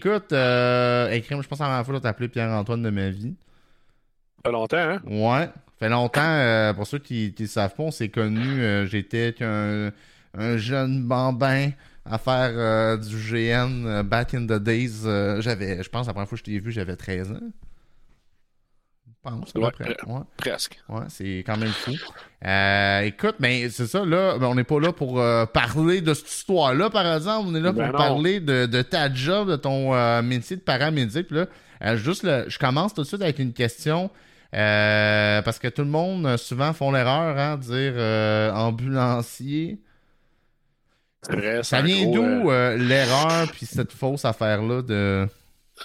Écoute, euh, je pense à la fois t'appeler Pierre-Antoine de ma vie. Ça fait longtemps, hein? Ouais. Fait longtemps, euh, pour ceux qui ne savent pas, on s'est connus. Euh, j'étais un jeune bambin à faire euh, du GN back in the days. j'avais, je pense, la première fois que je t'ai vu, j'avais 13 ans. Je pense, ouais, Presque. Ouais, c'est quand même fou. écoute, mais ben, c'est ça, là, ben, on n'est pas là pour parler de cette histoire-là, par exemple. On est là ben pour parler de, de, ta job, de ton métier de paramédic. Là, juste, je commence tout de suite avec une question. Euh, parce que tout le monde, euh, souvent, font l'erreur hein, de dire euh, ambulancier. C'est vrai. Ça vient d'où l'erreur puis cette fausse affaire-là de.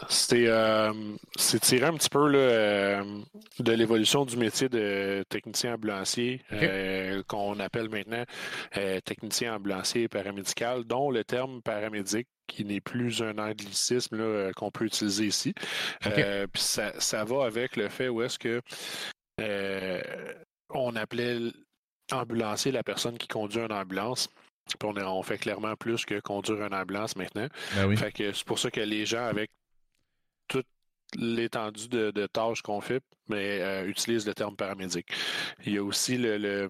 C'est tiré un petit peu de l'évolution du métier de technicien ambulancier, qu'on appelle maintenant technicien ambulancier paramédical, dont le terme paramédic qui n'est plus un anglicisme euh, qu'on peut utiliser ici. Euh, puis ça, va avec le fait où est-ce que euh, on appelait ambulancier la personne qui conduit une ambulance. Puis on, fait clairement plus que conduire une ambulance maintenant. Ben fait que c'est pour ça que les gens avec toute l'étendue de, tâches qu'on fait, mais utilisent le terme paramédic. Il y a aussi le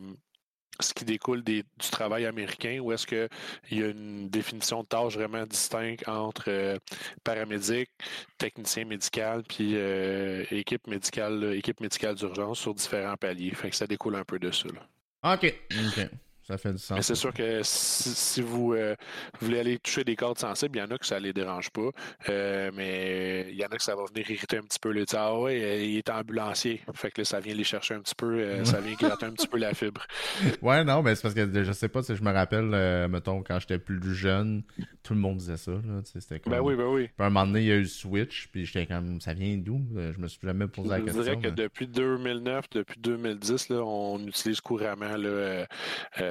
ce qui découle du travail américain, où est-ce qu'il y a une définition de tâche vraiment distincte entre euh, paramédic, technicien médical, puis euh, équipe médicale, équipe médicale d'urgence sur différents paliers. Fait que ça découle un peu de ça. OK. Ça fait du sens. Mais c'est sûr que si, vous, euh, voulez aller toucher des cordes sensibles, il y en a que ça ne les dérange pas. Euh, mais il y en a que ça va venir irriter un petit peu le Ah ouais, euh, il est ambulancier. Fait que là, ça vient les chercher un petit peu, ça vient gratter un petit peu la fibre. Ouais, non, mais c'est parce que je sais pas si je me rappelle, mettons, quand j'étais plus jeune, tout le monde disait ça. c'était Ben oui, ben oui. Puis à un moment donné, il y a eu le Switch, puis j'étais comme, ça vient d'où? Je me suis jamais posé la question. Je dirais que depuis 2009, depuis 2010, là, on utilise couramment le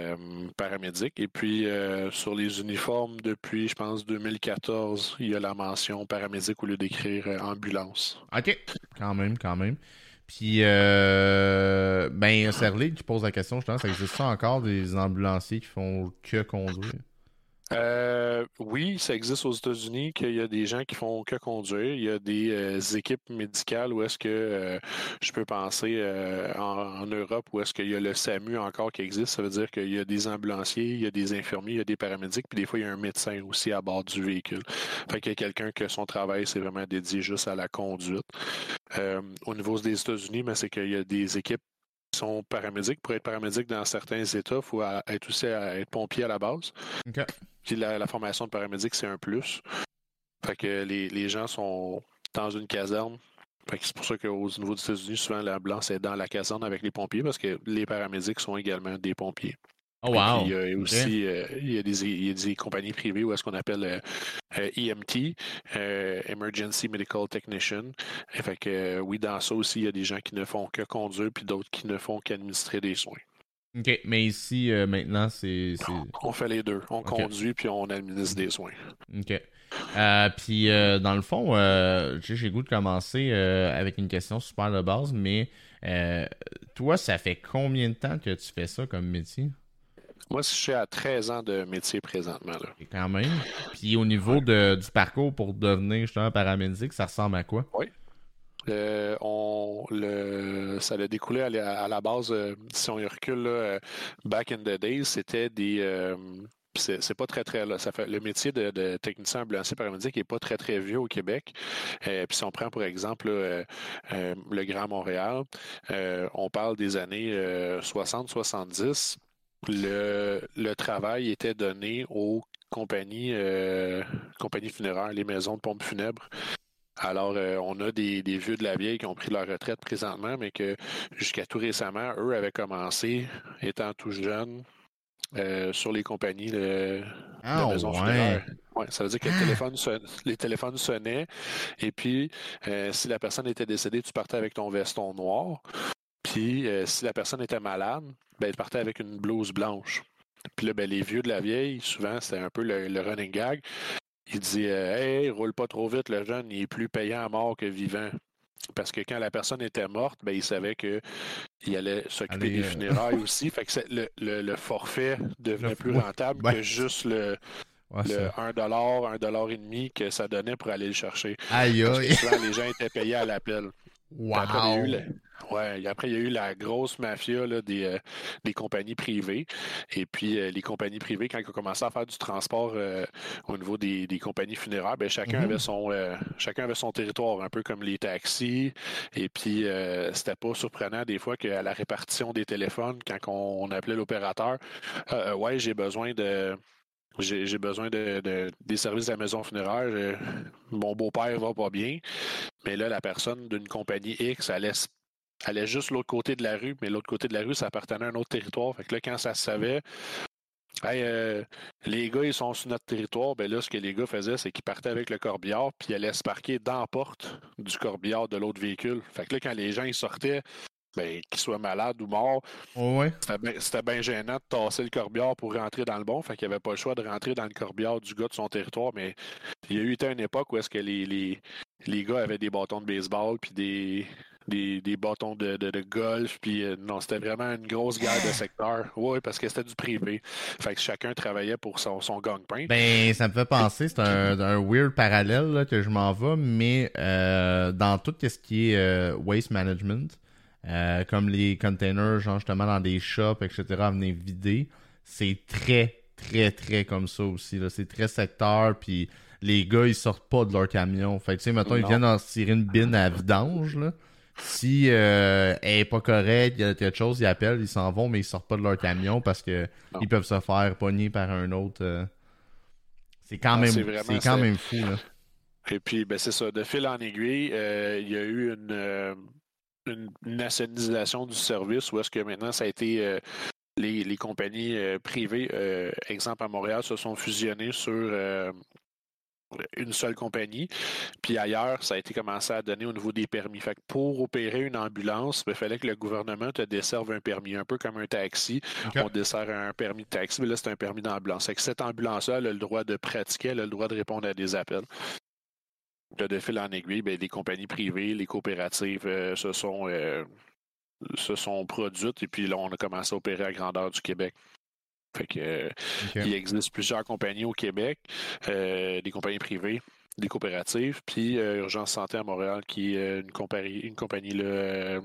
euh, paramédic. Et puis, euh, sur les uniformes, depuis, je pense, 2014, il y a la mention paramédic au lieu d'écrire euh, ambulance. OK. Quand même, quand même. Puis, ben, Serley qui pose la question, je pense, ça existe ça encore des ambulanciers qui font que conduire? Euh, oui, ça existe aux États-Unis qu'il y a des gens qui font que conduire. Il y a des euh, équipes médicales où est-ce que euh, je peux penser en, Europe où est-ce qu'il y a le SAMU encore qui existe. Ça veut dire qu'il y a des ambulanciers, il y a des infirmiers, il y a des paramédics, puis des fois il y a un médecin aussi à bord du véhicule. Fait qu'il y a quelqu'un que son travail c'est vraiment dédié juste à la conduite. au niveau des États-Unis, mais c'est qu'il y a des équipes sont paramédics. Pour être paramédic dans certains États, il faut être aussi être pompier à la base. Puis la, formation de paramédic, c'est un plus. Fait que les, gens sont dans une caserne. c'est pour ça qu'au niveau des États-Unis, souvent l'ambulance est dans la caserne avec les pompiers parce que les paramédics sont également des pompiers. Oh wow. il y a aussi euh, il, y a des, compagnies privées où est-ce qu'on appelle EMT, euh, e euh, Emergency Medical Technician. fait que oui, dans ça aussi, il y a des gens qui ne font que conduire puis d'autres qui ne font qu'administrer des soins. OK, mais ici, maintenant, c'est. On fait les deux. On conduit puis on administre des soins. OK. puis, dans le fond, j'ai goût de commencer avec une question super de base, mais toi, ça fait combien de temps que tu fais ça comme métier? Moi, je suis à 13 ans de métier présentement. Là. quand même. Puis au niveau de, du parcours pour devenir justement paramédic, ça ressemble à quoi? Oui. Euh, on, le, ça a découlé à la, base, euh, si on y recule, euh, back in the days, c'était des. c'est pas très très le métier de, technicien ambulancier paramédic n'est pas très très vieux au Québec. puis si on prend pour exemple le Grand Montréal, on parle des années 60-70 le, travail était donné aux compagnies, compagnies funéraires, les maisons de pompes funèbres. Alors, euh, on a des, vieux de la vieille qui ont pris leur retraite présentement, mais que jusqu'à tout récemment, eux avaient commencé, étant tout jeunes, euh, sur les compagnies de, ah, maisons funéraires. ça veut dire que les téléphones sonnaient, et puis si la personne était décédée, tu partais avec ton veston noir. Puis si la personne était malade, ben, il partait avec une blouse blanche. Puis là, ben, les vieux de la vieille, souvent, c'était un peu le, running gag. Il dit euh, Hey, roule pas trop vite, le jeune, il est plus payant à mort que vivant. Parce que quand la personne était morte, ben, il savait qu'il allait s'occuper des euh, funérailles aussi. Fait que le, forfait devenait plus rentable que juste le, le 1 1 dollar et demi que ça donnait pour aller le chercher. Aïe aïe. les gens étaient payés à l'appel. Wow. Ouais, après, il y a eu la grosse mafia là, des, euh, des, compagnies privées. Et puis, euh, les compagnies privées, quand ils ont commencé à faire du transport euh, au niveau des, des, compagnies funéraires, ben, chacun, avait mm-hmm. son, chacun avait son territoire, un peu comme les taxis. Et puis, c'était pas surprenant des fois qu'à la répartition des téléphones, quand on, appelait l'opérateur, ouais, j'ai besoin de j'ai besoin de, des services de la maison funéraire. mon beau-père va pas bien. Mais là, la personne d'une compagnie X, elle allait juste l'autre côté de la rue, mais l'autre côté de la rue, ça appartenait à un autre territoire. Fait que là, quand ça se savait, euh, les gars, ils sont sur notre territoire. Ben là, ce que les gars faisaient, c'est qu'ils partaient avec le corbillard, puis ils allaient se parquer dans la porte du corbillard de l'autre véhicule. Fait que là, quand les gens ils sortaient, ben, qu'ils soient malades ou morts, c'était bien gênant de tasser le corbillard pour rentrer dans le bon. Fait qu'il n'y avait pas le choix de rentrer dans le corbillard du gars de son territoire. Mais il y a eu une époque où est-ce que les, les, les gars avaient des bâtons de baseball puis des, des, des bâtons de, de, golf. Puis euh, non, c'était vraiment une grosse guerre de secteur. Oui, parce que c'était du privé. Fait que chacun travaillait pour son, son gang-pain. Ben, ça me fait penser, c'est un, un, weird parallèle que je m'en vais, mais euh, dans tout ce qui est euh, waste management, comme les containers, genre justement dans des shops, etc., à venir vider, c'est très, très, très comme ça aussi. C'est très secteur, puis les gars, ils sortent pas de leur camion. Fait que, tu sais, mettons, ils viennent en tirer une bine à vidange, là. Si euh, elle est pas correcte, il y a quelque chose, ils appellent, ils s'en vont, mais ils sortent pas de leur camion parce que ils peuvent se faire pogner par un autre. Euh. C'est quand, même, c'est quand même fou. Là. Et puis, ben, c'est ça. De fil en aiguille, euh, il y a eu une, une nationalisation du service où est-ce que maintenant ça a été. Les, les, compagnies privées, exemple à Montréal, se sont fusionnées sur une seule compagnie. Puis ailleurs, ça a été commencé à donner au niveau des permis. Fait que pour opérer une ambulance, il ben, fallait que le gouvernement te desserve un permis, un peu comme un taxi. On dessert un permis de taxi, mais là, c'est un permis d'ambulance. Cette ambulance-là, elle a le droit de pratiquer, elle a le droit de répondre à des appels. De fil en aiguille, ben, les compagnies privées, les coopératives euh, se sont euh, se sont produites et puis là, on a commencé à opérer à grandeur du Québec. Fait que, Il existe plusieurs compagnies au Québec, euh, des compagnies privées, des coopératives, puis Urgence Santé à Montréal, qui est une compagnie, une compagnie là,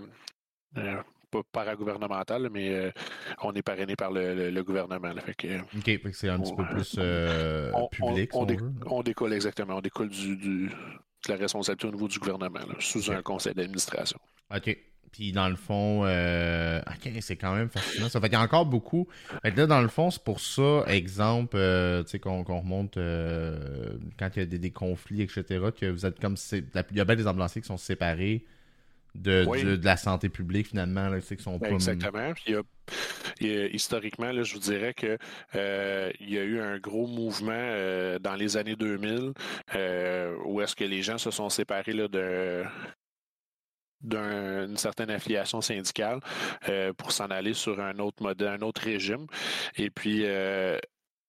pas paragouvernementale, mais on est parrainé par le, gouvernement. fait que, OK, c'est un petit peu plus public. On, décolle exactement, on décolle du, de la responsabilité au niveau du gouvernement, sous un conseil d'administration. OK. Puis dans le fond, euh, c'est quand même fascinant. Ça fait qu'il y a encore beaucoup. Fait là, dans le fond, c'est pour ça, exemple, euh, tu sais, qu'on remonte euh, quand il y a des, conflits, etc., que vous êtes comme. Il y a bien des ambulanciers qui sont séparés de, de, la santé publique, finalement, là, qui sont pas. Exactement. Puis, historiquement, là, je vous dirais que il y a eu un gros mouvement dans les années 2000 où est-ce que les gens se sont séparés là, de d'une certaine affiliation syndicale euh, pour s'en aller sur un autre modèle, un autre régime. Et puis euh,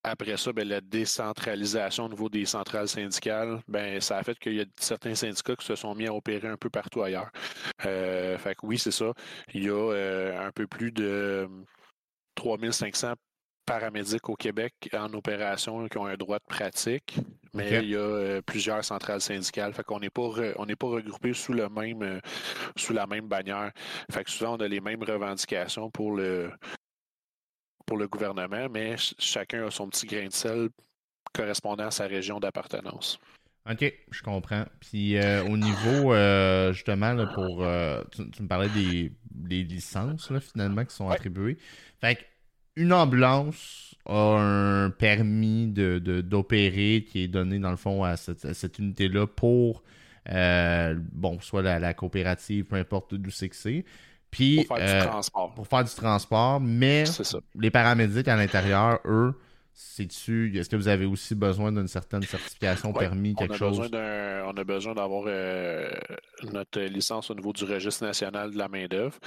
après ça, ben, la décentralisation au niveau des centrales syndicales, ben, ça a fait qu'il y a certains syndicats qui se sont mis à opérer un peu partout ailleurs. Euh, fait que oui, c'est ça. Il y a un peu plus de 3500 paramédics au Québec en opération qui ont un droit de pratique, mais il y a euh, plusieurs centrales syndicales. Fait qu'on n'est pas on n'est pas regroupés sous le même euh, sous la même bannière. Fait que souvent on a les mêmes revendications pour le pour le gouvernement, mais chacun a son petit grain de sel correspondant à sa région d'appartenance. OK, je comprends. Puis euh, au niveau, justement, pour. Tu, me parlais des, licences, finalement, qui sont attribuées. Fait une ambulance a un permis de, d'opérer qui est donné dans le fond à cette, unité-là pour euh, bon, soit la, coopérative, peu importe d'où c'est que c'est. Puis, pour faire du euh, transport. Pour faire du transport, mais les paramédics à l'intérieur, eux, c'est-tu, est-ce que vous avez aussi besoin d'une certaine certification, permis, quelque chose? On a besoin d'avoir euh, notre licence au niveau du registre national de la main-d'œuvre.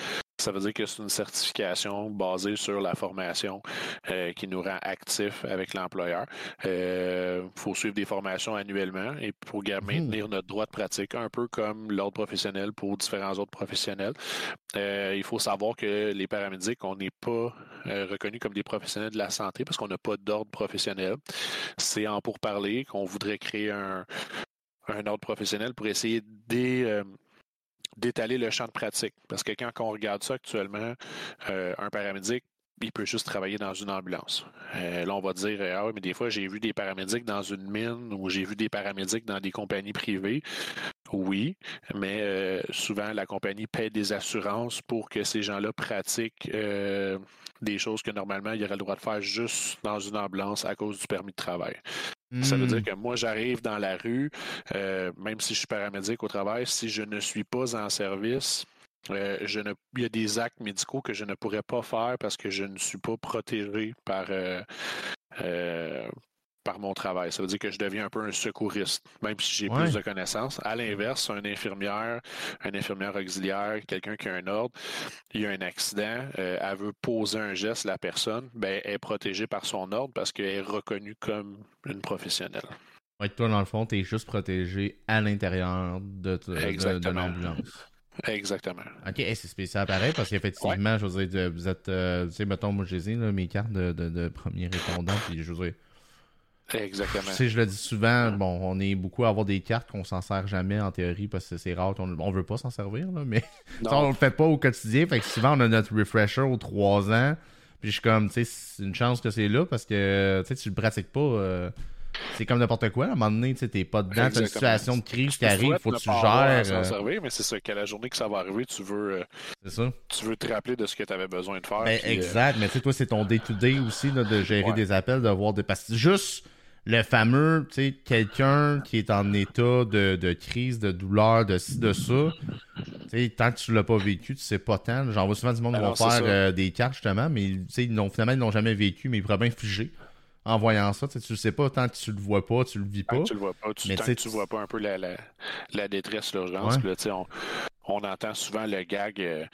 Ça veut dire que c'est une certification basée sur la formation euh, qui nous rend actifs avec l'employeur. Il euh, faut suivre des formations annuellement et pour mmh. maintenir notre droit de pratique, un peu comme l'ordre professionnel pour différents autres professionnels. Euh, il faut savoir que les paramédics, on n'est pas reconnus comme des professionnels de la santé parce qu'on n'a pas d'ordre professionnel. C'est en pourparler qu'on voudrait créer un, un ordre professionnel pour essayer de d'étaler le champ de pratique. Parce que quand on regarde ça actuellement, euh, un paramédic, il peut juste travailler dans une ambulance. Euh, là, on va dire, ah oui, mais des fois, j'ai vu des paramédics dans une mine ou j'ai vu des paramédics dans des compagnies privées. Oui, mais euh, souvent, la compagnie paie des assurances pour que ces gens-là pratiquent des choses que normalement, ils auraient le droit de faire juste dans une ambulance à cause du permis de travail. Ça veut dire hmm. que moi, j'arrive dans la rue, euh, même si je suis paramédic au travail, si je ne suis pas en service, euh, je ne, il y a des actes médicaux que je ne pourrais pas faire parce que je ne suis pas protégé par, euh, par mon travail. Ça veut dire que je deviens un peu un secouriste, même si j'ai plus de connaissances. À l'inverse, un infirmière, un infirmière auxiliaire, quelqu'un qui a un ordre, il y a un accident, euh, elle veut poser un geste, la personne, ben, elle est protégée par son ordre parce qu'elle est reconnue comme une professionnelle. Ouais, toi, dans le fond, tu es juste protégé à l'intérieur de, de, l'ambulance. Exactement. OK, c'est spécial pareil parce qu'effectivement, je veux dire, vous êtes, euh, tu sais, mettons, moi, j'ai mes cartes de, de, premier répondant, puis je veux dire, Exactement. Tu sais, je le dis souvent, bon, on est beaucoup à avoir des cartes qu'on s'en sert jamais en théorie parce que c'est rare, on, on veut pas s'en servir, là, mais on le fait pas au quotidien. Fait que souvent, on a notre refresher aux trois ans. Puis je suis comme, tu sais, c'est une chance que c'est là parce que tu sais, tu le pratiques pas. Euh, c'est comme n'importe quoi. À un moment donné, tu n'es pas dedans, tu une situation de crise qui arrive, faut que tu gères. euh, servir, mais c'est ça, qu'à la journée que ça va arriver, tu veux, euh, ça. Tu veux te rappeler de ce que tu avais besoin de faire. Ben, exact, mais tu sais, toi, c'est ton day-to-day aussi là, de gérer des appels, de voir des. Parce juste le fameux, tu sais, quelqu'un qui est en état de, de, crise, de douleur, de ci, de ça, tu sais, tant que tu l'as pas vécu, tu sais pas tant. J'en vois souvent du monde qui vont faire euh, des cartes, justement, mais tu sais, ils finalement, ils l'ont jamais vécu, mais ils pourraient bien figer en voyant ça. Tu ne sais pas tant que tu le vois pas, tu le vis pas. tu le vois pas, tu, mais tant que tu vois pas un peu la, la, la détresse, l'urgence. Ouais. On, on entend souvent le gag, euh,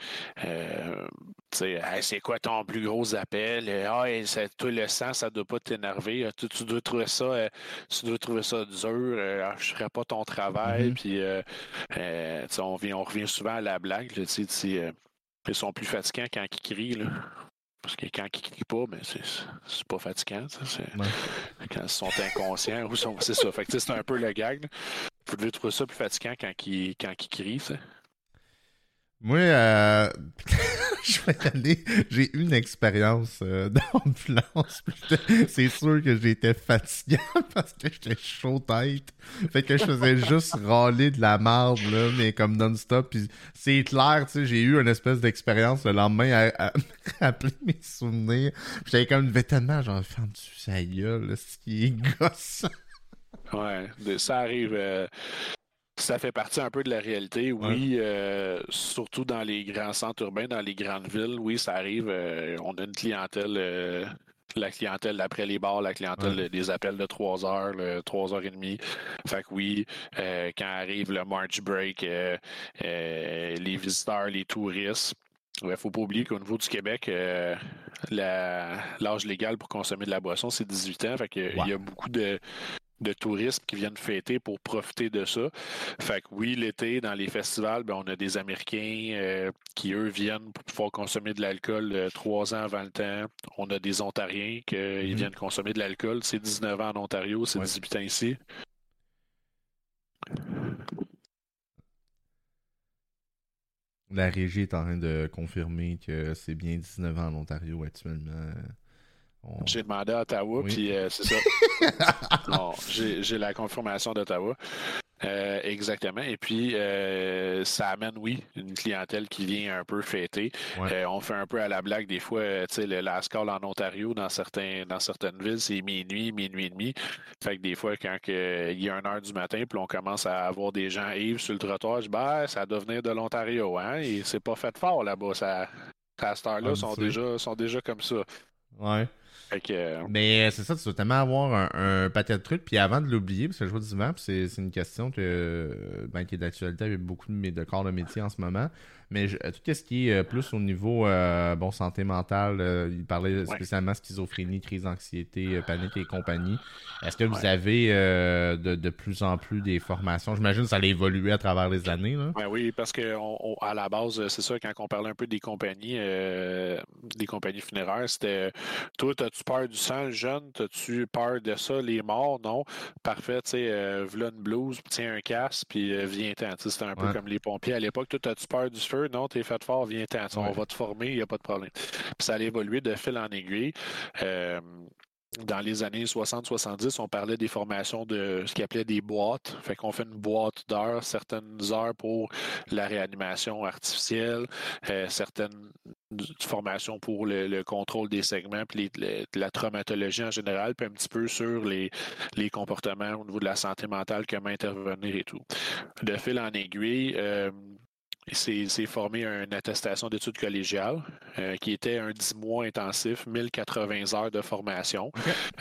euh, c'est quoi ton plus gros appel? Ah, ça, toi, le sang, ça doit pas t'énerver. Tu, tu, dois trouver ça, euh, tu dois trouver ça dur. Ah, je ferai pas ton travail. Mm-hmm. Puis, on, on revient souvent à la blague. ils sont plus fatigants quand ils crient. Là. Parce que quand ils crient pas, ben c'est pas fatigant. Quand ils sont inconscients, c'est ça. Fait c'est un peu le gag. Vous devez trouver ça plus fatigant quand ils, quand ils crient. Moi, euh... je vais aller. J'ai une expérience euh, d'ambulance. C'est sûr que j'étais fatigué parce que j'étais chaud tête. Fait que je faisais juste râler de la marde, là, mais comme non-stop. Puis c'est clair, tu sais, j'ai eu une espèce d'expérience le lendemain à, rappeler mes souvenirs. J'étais comme tellement genre, ferme-tu sa gueule, ce qui est gosse. Ouais, ça arrive. Euh, ça fait partie un peu de la réalité. Oui, euh, surtout dans les grands centres urbains, dans les grandes villes, oui, ça arrive. Euh, on a une clientèle, euh, la clientèle après les bars, la clientèle des appels de 3 heures, 3 heures et demie. Fait que oui, quand arrive le March Break, les visiteurs, les touristes, il ne faut pas oublier qu'au niveau du Québec, l'âge légal pour consommer de la boisson, c'est 18 ans. Fait Il y a beaucoup de, de touristes qui viennent fêter pour profiter de ça. Fait que oui, l'été, dans les festivals, ben, on a des Américains euh, qui, eux, viennent pour pouvoir consommer de l'alcool euh, trois ans avant le temps. On a des Ontariens qui mhm. viennent consommer de l'alcool. C'est 19 ans en Ontario, c'est 18 ans ici. La régie est en train de confirmer que c'est bien 19 ans en Ontario actuellement. J'ai demandé à Ottawa, puis euh, c'est ça. j'ai la confirmation d'Ottawa. Euh, exactement. Et puis, euh, ça amène, oui, une clientèle qui vient un peu fêter. on fait un peu à la blague des fois, tu sais, le last call en Ontario, dans, certains, dans certaines villes, c'est minuit, minuit et demi. Fait que des fois, quand il y a une heure du matin, puis on commence à avoir des gens ivres sur le trottoir, je dis, ben, ça doit venir de l'Ontario, hein, et c'est pas fait fort là-bas. Ça, à cette heure-là, sont déjà, sont déjà comme ça. Ouais. Euh, Mais c'est ça, tu dois tellement avoir un, paquet de trucs. Puis avant de l'oublier, parce que je vois du vent, c'est une question que, ben, qui est d'actualité avec beaucoup de, de corps de métier en ce moment. Mais tout ce qui est euh, plus au niveau euh, bon santé mentale, euh, il parlait spécialement schizophrénie, crise d'anxiété, panique et compagnie. Est-ce que vous avez de, plus en plus des formations? J'imagine que ça allait évoluer à travers les années. Là. Ben oui, parce que à la base, c'est ça, quand on parlait un peu des compagnies, des compagnies funéraires, c'était toi, as-tu peur du sang, jeune? As-tu peur de ça, les morts? Non. Parfait, tu sais, v'là une blouse, tiens un casque, puis viens-t'en. C'était un peu comme les pompiers à l'époque. Toi, as-tu peur du feu? Non, t'es fait fort, viens t'en. On va te former, il n'y a pas de problème. Puis ça a évolué de fil en aiguille. Euh, dans les années 60-70, on parlait des formations de ce qu'ils appelait des boîtes. Fait qu'on fait une boîte d'heures, certaines heures pour la réanimation artificielle, euh, certaines formations pour le, contrôle des segments, puis la traumatologie en général, puis un petit peu sur les, les comportements au niveau de la santé mentale, comment intervenir et tout. De fil en aiguille, euh, s'est formé une attestation d'études collégiales euh, qui était un 10 mois intensif, 1080 heures de formation.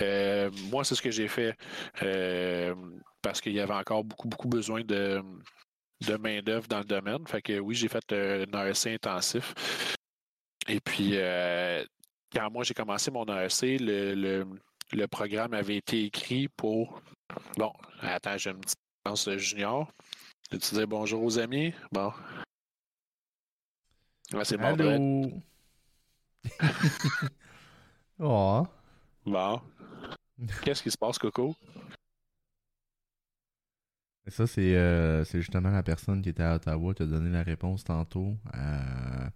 Euh, moi, c'est ce que j'ai fait euh, parce qu'il y avait encore beaucoup, beaucoup besoin de, de main-d'œuvre dans le domaine. Fait que oui, j'ai fait un AEC intensif. Et puis, quand moi j'ai commencé mon AEC, le, le, programme avait été écrit pour. Bon, attends, j'ai une petite junior. Tu disais bonjour aux amis? Bon, Ouais, c'est bon. oh. Bon. Qu'est-ce qui se passe, Coco? Ça, c'est euh, justement la personne qui était à Ottawa qui a donné la réponse tantôt. Euh,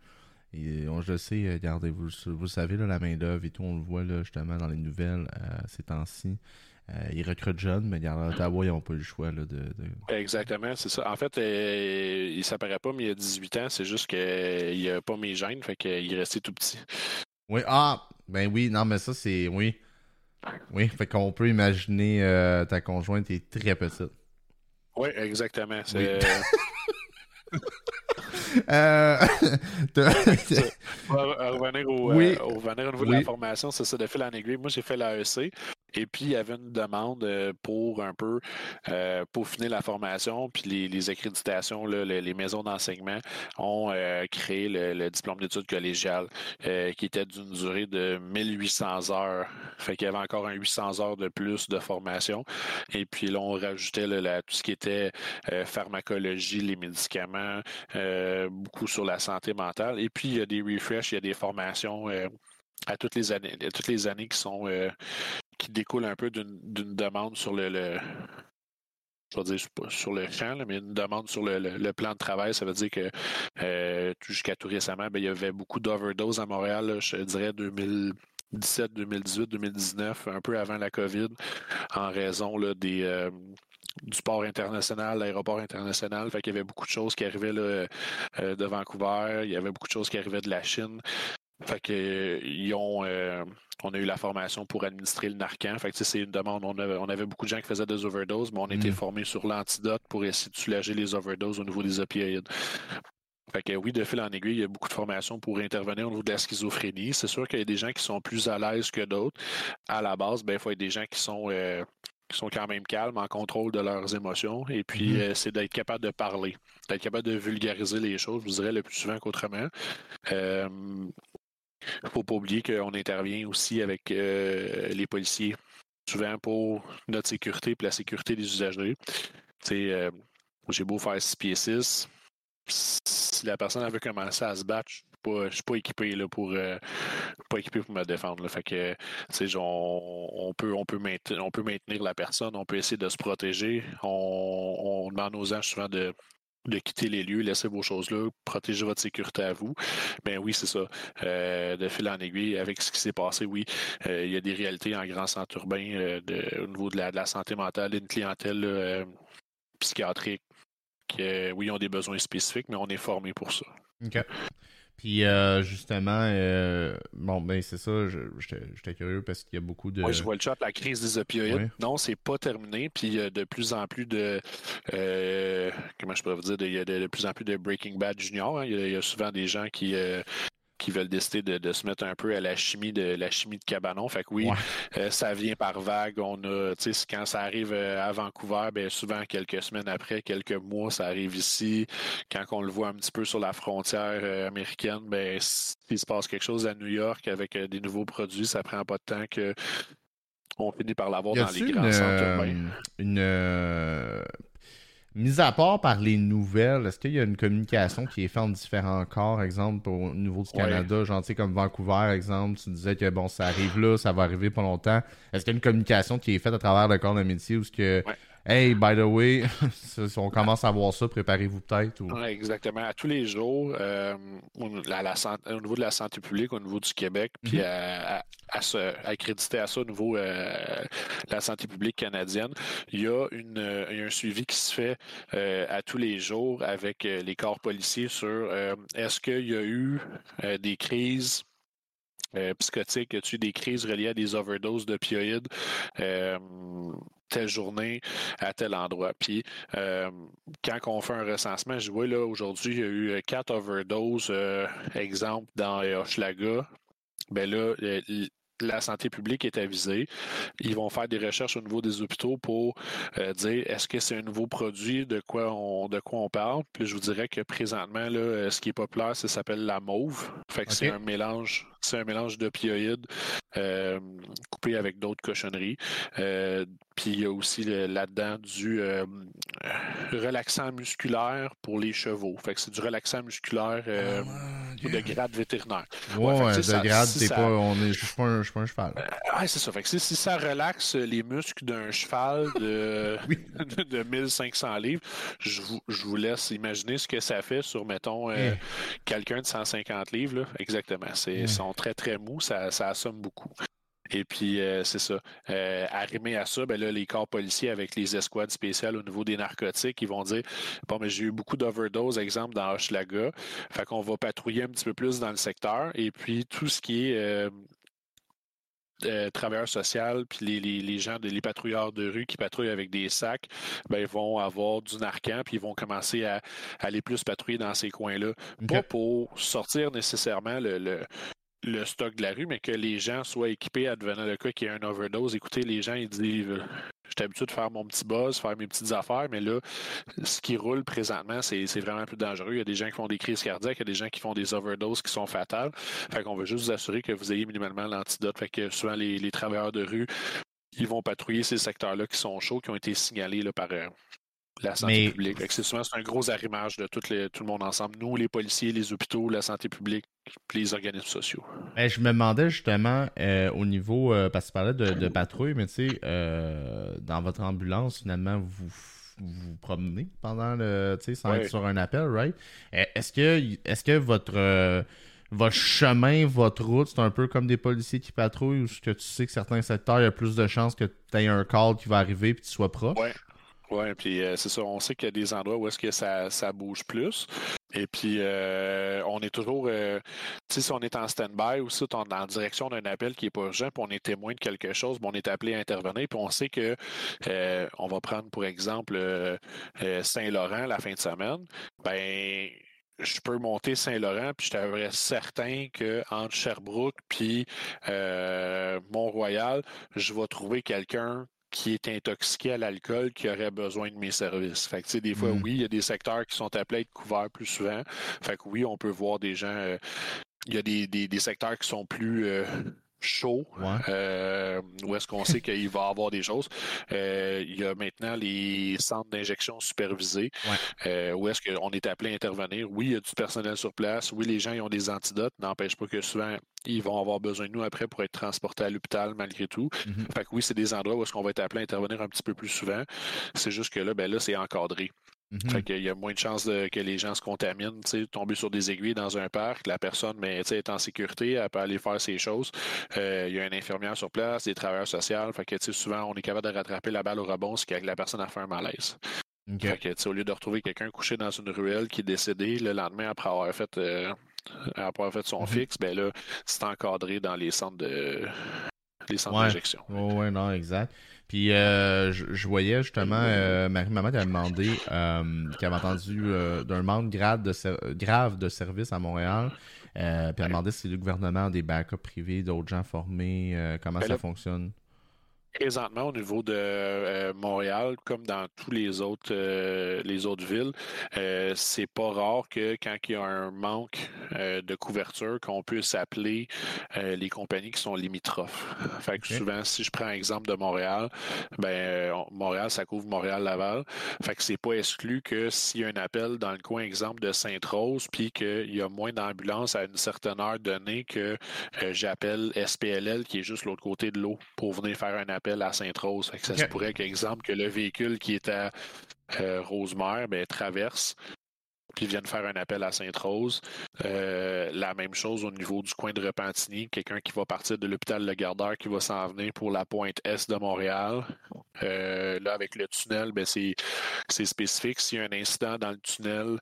et on, je le sais, regardez, vous, vous savez, là, la main-d'œuvre et tout, on le voit là, justement dans les nouvelles euh, ces temps-ci. Euh, ils recrutent jeunes, mais à Ottawa, ils n'ont pas eu le choix. Là, de, Exactement, c'est ça. En fait, euh, il ne s'apparaît pas, mais il a 18 ans, c'est juste qu'il n'y a pas mes gènes, fait qu'il est resté tout petit. Oui, ah, ben oui, non, mais ça, c'est. Oui. Oui, fait qu'on peut imaginer euh, ta conjointe est très petite. Oui, exactement. C'est. Euh... revenir au, oui. au, revenir au niveau de la formation, c'est ça, de fil en aiguille. Moi, j'ai fait l'AEC. Et puis, il y avait une demande euh, pour un peu euh, peaufiner la formation, puis les, les accréditations, là, les, maisons d'enseignement ont euh, créé le, diplôme d'études collégiales euh, qui était d'une durée de 1800 heures. Fait qu'il y avait encore un 800 heures de plus de formation. Et puis là, on rajoutait là, tout ce qui était pharmacologie, les médicaments, beaucoup sur la santé mentale. Et puis, il y a des refresh, il y a des formations à toutes les années, à toutes les années qui sont qui découle un peu d'une demande sur le, je vais dire sur le champ, mais une demande sur le, plan de travail. Ça veut dire que euh, jusqu'à tout récemment, ben, il y avait beaucoup d'overdose à Montréal, je dirais 2017, 2018, 2019, un peu avant la COVID, en raison des. Euh, du port international, l'aéroport international. Fait qu'il y avait beaucoup de choses qui arrivaient là, euh, de Vancouver, il y avait beaucoup de choses qui arrivaient de la Chine. Fait que ils ont on a eu la formation pour administrer le Narcan. Fait que c'est une demande. On avait, beaucoup de gens qui faisaient des overdoses, mais on été mm. formés sur l'antidote pour essayer de soulager les overdoses au niveau des opioïdes. Fait que oui, de fil en aiguille, il y a beaucoup de formations pour intervenir au niveau de la schizophrénie. C'est sûr qu'il y a des gens qui sont plus à l'aise que d'autres. À la base, ben, il faut être des gens qui sont euh, qui sont quand même calmes, en contrôle de leurs émotions. Et puis, mm-hmm. euh, c'est d'être capable de parler, d'être capable de vulgariser les choses, je vous dirais, le plus souvent qu'autrement. Euh, il ne faut pas oublier qu'on intervient aussi avec euh, les policiers, souvent pour notre sécurité et la sécurité des usagers. Euh, j'ai beau faire 6 pieds 6, si la personne veut commencer à se battre, je ne suis pas équipé là, pour euh, pas équipé pour me défendre. Fait que on, peut, on, peut maintenir, on peut maintenir la personne, on peut essayer de se protéger. On, on demande aux gens souvent de de quitter les lieux, laisser vos choses là, protéger votre sécurité à vous. Ben oui, c'est ça. Euh, de fil en aiguille, avec ce qui s'est passé, oui, euh, il y a des réalités en grand centre urbain euh, au niveau de la, santé mentale, une clientèle psychiatrique qui, oui, ont des besoins spécifiques, mais on est formé pour ça. Puis euh, justement, euh, bon, ben c'est ça, j'étais curieux parce qu'il y a beaucoup de. Moi, je vois le chat, la crise des opioïdes. Non, c'est pas terminé. Puis il y a de plus en plus de. Euh, comment je pourrais vous dire Il y a de, plus en plus de Breaking Bad Junior. Hein. Il, y a, souvent des gens qui. Qui veulent décider de, se mettre un peu à la chimie de la chimie de cabanon. Fait que oui, ça vient par vague. On a, quand ça arrive à Vancouver, bien souvent quelques semaines après, quelques mois, ça arrive ici. Quand on le voit un petit peu sur la frontière américaine, ben s'il se passe quelque chose à New York avec des nouveaux produits, ça prend pas de temps que on finit par l'avoir dans les grands centres urbains. Une, Mis à part par les nouvelles, est-ce qu'il y a une communication qui est faite en différents corps, exemple, au niveau du Canada, genre, comme Vancouver, exemple, tu disais que bon, ça arrive là, ça va arriver pas longtemps. Est-ce qu'il y a une communication qui est faite à travers le corps de métier ou ce que Hey, by the way, si on commence à voir ça, préparez-vous peut-être. Ou... exactement. À tous les jours, euh, au, niveau de la santé publique, au niveau du Québec, puis mhm. à, accréditer à ça au niveau euh, de la santé publique canadienne, il y, a une, un suivi qui se fait euh, à tous les jours avec les corps policiers sur est-ce qu'il y a eu des crises psychotiques, y a-t-il des crises reliées à des overdoses d'opioïdes telle journée à tel endroit. Puis euh, quand on fait un recensement, je vois là aujourd'hui, il y a eu quatre overdoses, euh, exemple, dans Hochelaga. Ben là, la santé publique est avisée. Ils vont faire des recherches au niveau des hôpitaux pour euh, dire est-ce que c'est un nouveau produit, de quoi on de quoi on parle. Puis je vous dirais que présentement, là, ce qui est populaire, ça s'appelle la mauve. Fait que c'est un mélange, c'est un mélange d'opioïdes coupé avec d'autres cochonneries. Puis il y a aussi là-dedans du euh, relaxant musculaire pour les chevaux. Fait que c'est du relaxant musculaire euh, ah, de grade vétérinaire. Ouais, de grade, c'est pas. On est, je suis pas, un, cheval. Euh, c'est ça. Fait que si, ça relaxe les muscles d'un cheval de, de, 1500 livres, je vous, je vous, laisse imaginer ce que ça fait sur, mettons, quelqu'un de 150 livres. Là. Exactement. Ils sont très, très mous. Ça, ça assomme beaucoup. Et puis, euh, c'est ça. Euh, arrimé à ça, ben là, les corps policiers avec les escouades spéciales au niveau des narcotiques, ils vont dire Bon, mais j'ai eu beaucoup d'overdose, exemple, dans Hochelaga. Fait qu'on va patrouiller un petit peu plus dans le secteur. Et puis, tout ce qui est euh, euh travailleurs sociaux, puis les, les, gens, les patrouilleurs de rue qui patrouillent avec des sacs, ben, ils vont avoir du narcan, puis ils vont commencer à, aller plus patrouiller dans ces coins-là. Pas pour sortir nécessairement le, le stock de la rue, mais que les gens soient équipés à devenir le cas qu'il y ait un overdose. Écoutez, les gens, ils disent euh, J'étais habitué de faire mon petit buzz, faire mes petites affaires, mais là, ce qui roule présentement, c'est vraiment plus dangereux. Il y a des gens qui font des crises cardiaques, il y a des gens qui font des overdoses qui sont fatales. Fait qu'on veut juste vous assurer que vous ayez minimalement l'antidote. Fait que souvent, les, travailleurs de rue, ils vont patrouiller ces secteurs-là qui sont chauds, qui ont été signalés là, par, euh, la santé publique. C'est souvent c'est un gros arrimage de tout, les, tout, le monde ensemble. Nous, les policiers, les hôpitaux, la santé publique, puis les organismes sociaux. Ben, je me demandais justement euh, au niveau, euh, parce que tu parlais de, patrouille, mais tu sais, euh, dans votre ambulance, finalement, vous vous promenez pendant le, tu sais, sans être sur un appel, right? Est-ce que, est-ce que votre votre chemin, votre route, c'est un peu comme des policiers qui patrouillent ou est-ce que tu sais que certains secteurs, il y a plus de chances que tu aies un call qui va arriver et que tu sois proche? Oui, puis euh, c'est ça, on sait qu'il y a des endroits où est-ce que ça, ça bouge plus. Et puis, euh, on est toujours, euh, si on est en stand-by ou si on est en direction d'un appel qui n'est pas urgent, puis on est témoin de quelque chose, on est appelé à intervenir, puis on sait que on va prendre, pour exemple, Saint-Laurent la fin de semaine, ben je peux monter Saint-Laurent, puis je suis certain qu'entre Sherbrooke puis Mont-Royal, je vais trouver quelqu'un qui est intoxiqué à l'alcool qui aurait besoin de mes services. Fait que, des fois, mm. oui, il y a des secteurs qui sont appelés à être couverts plus souvent. Fait que oui, on peut voir des gens. Euh, il y a des, des, secteurs qui sont plus. Euh, chauds, euh, où est-ce qu'on sait qu'il va y avoir des choses. il y a maintenant les centres d'injection supervisés, où est-ce qu'on est appelé à intervenir. Oui, il y a du personnel sur place. Oui, les gens ils ont des antidotes. N'empêche pas que souvent, ils vont avoir besoin de nous après pour être transportés à l'hôpital malgré tout. Mhm. Fait que oui, c'est des endroits où est-ce qu'on va être appelé à intervenir un petit peu plus souvent. C'est juste que là, ben là, c'est encadré. Mhm. Fait qu'il y a moins de chances que les gens se contaminent, tomber sur des aiguilles dans un parc, la personne mais, est en sécurité, elle peut aller faire ses choses. Euh, il y a une infirmière sur place, des travailleurs sociaux. Fait que souvent, on est capable de rattraper la balle au rebond, ce qui que la personne a fait un malaise. Fait que, au lieu de retrouver quelqu'un couché dans une ruelle qui est décédé le lendemain après avoir fait euh, après avoir fait son mhm. fixe, ben là, c'est encadré dans les centres de les centres d'injection. Oui, non, exact. Puis euh, je, voyais justement euh, Marie-Maman qui a demandé euh, qu'elle avait entendu d'un manque grave de, grave de service à Montréal. Euh, puis elle demandait si le gouvernement a des backups privés, d'autres gens formés, comment ben ça fonctionne? Présentement, au niveau de euh, Montréal, comme dans tous les autres euh, les autres villes, euh, c'est pas rare que quand il y a un manque de couverture, qu'on puisse appeler les compagnies qui sont limitrophes. Fait que souvent, si je prends l'exemple de Montréal, ben Montréal, ça couvre Montréal-Laval. Fait que c'est pas exclu que s'il y a un appel dans le coin, exemple de Sainte-Rose, puis qu'il y a moins d'ambulances à une certaine heure donnée que j'appelle SPLL, qui est juste l'autre côté de l'eau, pour venir faire un appel à Sainte-Rose. Ça se pourrait qu'exemple que le véhicule qui est à euh, Rosemère ben, traverse puis vienne faire un appel à Sainte-Rose. Euh, la même chose au niveau du coin de Repentigny, quelqu'un qui va partir de l'hôpital Le Gardeur qui va s'en venir pour la pointe est de Montréal. Euh, là, avec le tunnel, ben, c'est spécifique. S'il y a un incident dans le tunnel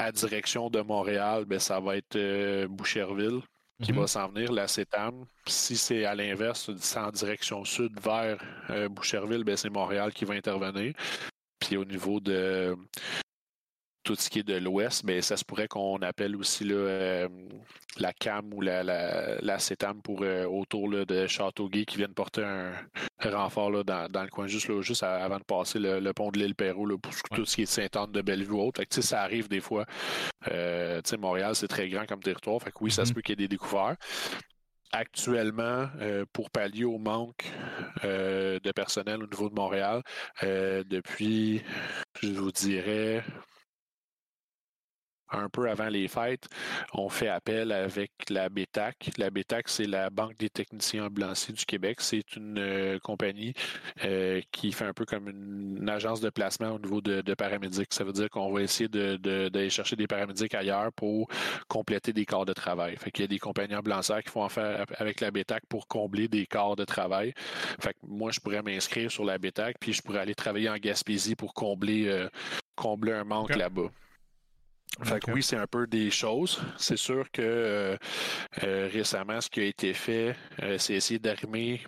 à direction de Montréal, ben, ça va être Boucherville qui va mhm. s'en venir, la CETAM. Si c'est à l'inverse, c'est en direction sud vers euh, Boucherville, ben c'est Montréal qui va intervenir. Puis au niveau de tout ce qui est de l'ouest, mais ça se pourrait qu'on appelle aussi là, euh, la CAM ou la, la, CETAM pour euh, autour de Châteauguay qui viennent porter un renfort là, dans, le coin juste, là, juste avant de passer le, pont de l'île Perrault pour tout ce qui est Sainte-Anne de Bellevue ou autre. ça arrive des fois. Euh, Montréal, c'est très grand comme territoire. Fait que oui, ça se mm-hmm. peut qu'il y ait des découverts actuellement, pour pallier au manque de personnel au niveau de Montréal, depuis, je vous dirais, un peu avant les fêtes, on fait appel avec la BETAC. La BETAC, c'est la Banque des techniciens ambulanciers du Québec. C'est une euh, compagnie euh, qui fait un peu comme une, agence de placement au niveau de, paramédics. Ça veut dire qu'on va essayer d'aller de, chercher des paramédics ailleurs pour compléter des corps de travail. Fait qu'il y a des compagnies ambulancières qui font affaire avec la BETAC pour combler des corps de travail. Fait que moi, je pourrais m'inscrire sur la BETAC, puis je pourrais aller travailler en Gaspésie pour combler, euh, combler un manque là-bas. Fait que oui, c'est un peu des choses. C'est sûr que euh, euh, récemment, ce qui a été fait, euh, c'est essayer d'arrimer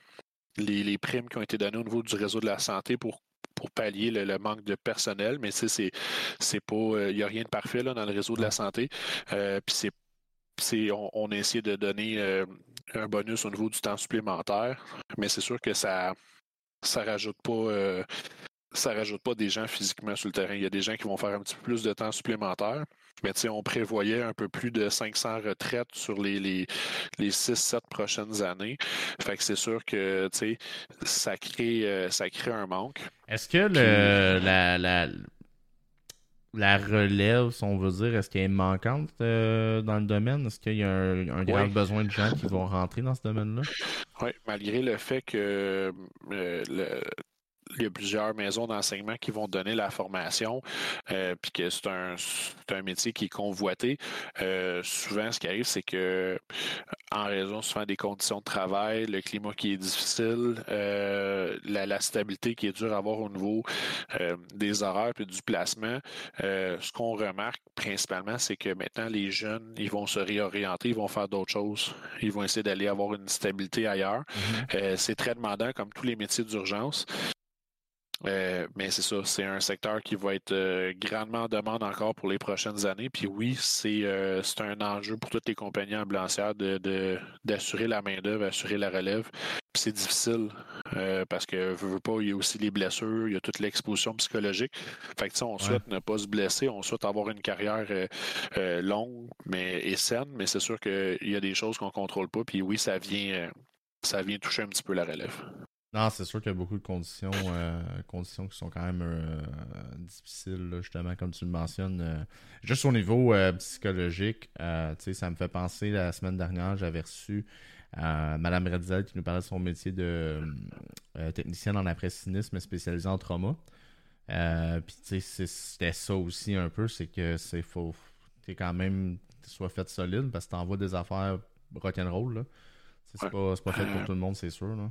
les, primes qui ont été données au niveau du réseau de la santé pour pour pallier le, manque de personnel, mais c'est c'est pas il n'y a rien de parfait là, dans le réseau de la santé. Puis c'est on, on, a essayé de donner un bonus au niveau du temps supplémentaire, mais c'est sûr que ça ça rajoute pas ça rajoute pas des gens physiquement sur le terrain. Il y a des gens qui vont faire un petit peu plus de temps supplémentaire. Mais on prévoyait un peu plus de 500 retraites sur les, les, les 6-7 prochaines années. Fait que c'est sûr que ça crée, euh, ça crée un manque. Est-ce que le, la, la, la, relève, si on veut dire, est-ce qu'elle est manquante euh, dans le domaine? Est-ce qu'il y a un, un grand besoin de gens qui vont rentrer dans ce domaine-là? Oui, malgré le fait que euh, le, il y a plusieurs maisons d'enseignement qui vont donner la formation, euh, puis que c'est un, un, métier qui est convoité. Euh, souvent, ce qui arrive, c'est que en raison souvent des conditions de travail, le climat qui est difficile, euh, la, stabilité qui est dure à avoir au niveau des horaires et du placement, ce qu'on remarque principalement, c'est que maintenant, les jeunes, ils vont se réorienter, ils vont faire d'autres choses. Ils vont essayer d'aller avoir une stabilité ailleurs. Mm-hmm. c'est très demandant, comme tous les métiers d'urgence. Euh, mais c'est ça, c'est un secteur qui va être euh, grandement en demande encore pour les prochaines années. Puis oui, c'est euh, un enjeu pour toutes les compagnies ambulancières d'assurer de, la main-d'œuvre, assurer la relève. Puis c'est difficile parce que veux, veux pas, il y a aussi les blessures, il y a toute l'exposition psychologique. Fait que on souhaite ne pas se blesser, on souhaite avoir une carrière longue mais et saine, mais c'est sûr qu'il y a des choses qu'on contrôle pas. Puis oui, ça vient ça vient toucher un petit peu la relève. Non, c'est sûr qu'il y a beaucoup de conditions, euh, conditions qui sont quand même euh, difficiles, justement, comme tu le mentionnes. Euh, juste au niveau psychologique, ça me fait penser, la semaine dernière, j'avais reçu Madame Redzel qui nous parlait de son métier de technicienne en après-cynisme spécialisée en trauma. Puis, c'était ça aussi un peu, c'est que c'est faux. T'es quand même, soit fait solide parce que t'envoies des affaires rock'n'roll, là. C'est pas, pas fait pour tout le monde, c'est sûr, là.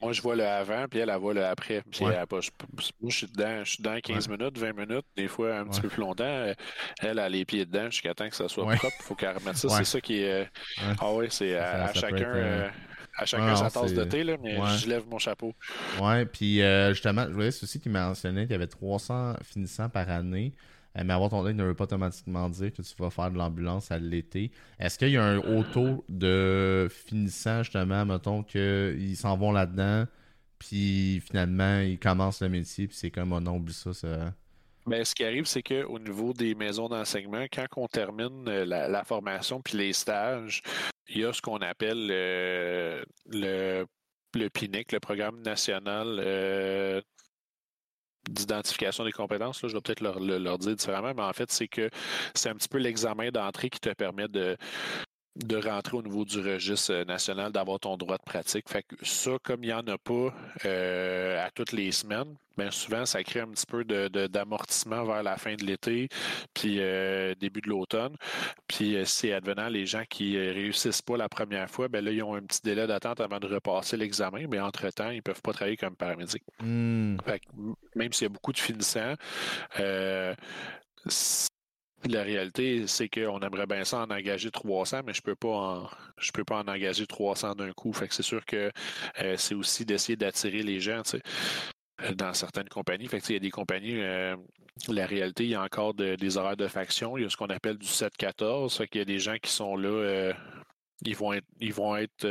Moi, je vois le avant, puis elle, elle voit le après. moi, je suis dedans, je suis dedans 15 minutes, 20 minutes, des fois un petit peu plus longtemps. Elle a les pieds dedans jusqu'à temps que ça soit propre. Il faut qu'elle remette ça. C'est ça qui est. Ah oui, c'est à, chacun. Euh, à chacun sa tasse de thé, là, mais je lève mon chapeau. Ouais, puis euh, justement, je voyais aussi qu'il mentionnait qu'il y avait 300 finissants par année. Mais avoir ton deck ne veut pas automatiquement dire que tu vas faire de l'ambulance à l'été. Est-ce qu'il y a un haut taux de finissant, justement, mettons, qu'ils s'en vont là-dedans, puis finalement, ils commencent le métier, puis c'est comme, oh non, oublie ça, ça ben, ce qui arrive, c'est qu'au niveau des maisons d'enseignement, quand on termine euh, la, formation puis les stages, il y a ce qu'on appelle le, le PINIC, le Programme national euh, d'identification des compétences. Là, je vais peut-être leur, leur, dire différemment, mais en fait, c'est que c'est un petit peu l'examen d'entrée qui te permet de, de rentrer au niveau du registre euh, national, d'avoir ton droit de pratique. Fait que ça, comme il n'y en a pas euh, à toutes les semaines, bien souvent, ça crée un petit peu d'amortissement de, vers la fin de l'été, puis euh, début de l'automne. Puis c'est advenant les gens qui réussissent pas la première fois, ben là, ils ont un petit délai d'attente avant de repasser l'examen, mais entre-temps, ils ne peuvent pas travailler comme paramédic. Hmm. même s'il y a beaucoup de finissants, la réalité, c'est qu'on aimerait bien ça en engager 300, mais je peux pas en, je peux pas en engager 300 d'un coup. Fait que c'est sûr que euh, c'est aussi d'essayer d'attirer les gens, euh, dans certaines compagnies. Fait que, il y a des compagnies, euh, la réalité, il y a encore des horaires de faction. Il y a ce qu'on appelle du 7-14. Fait qu'il y a des gens qui sont là, ils vont être, ils vont être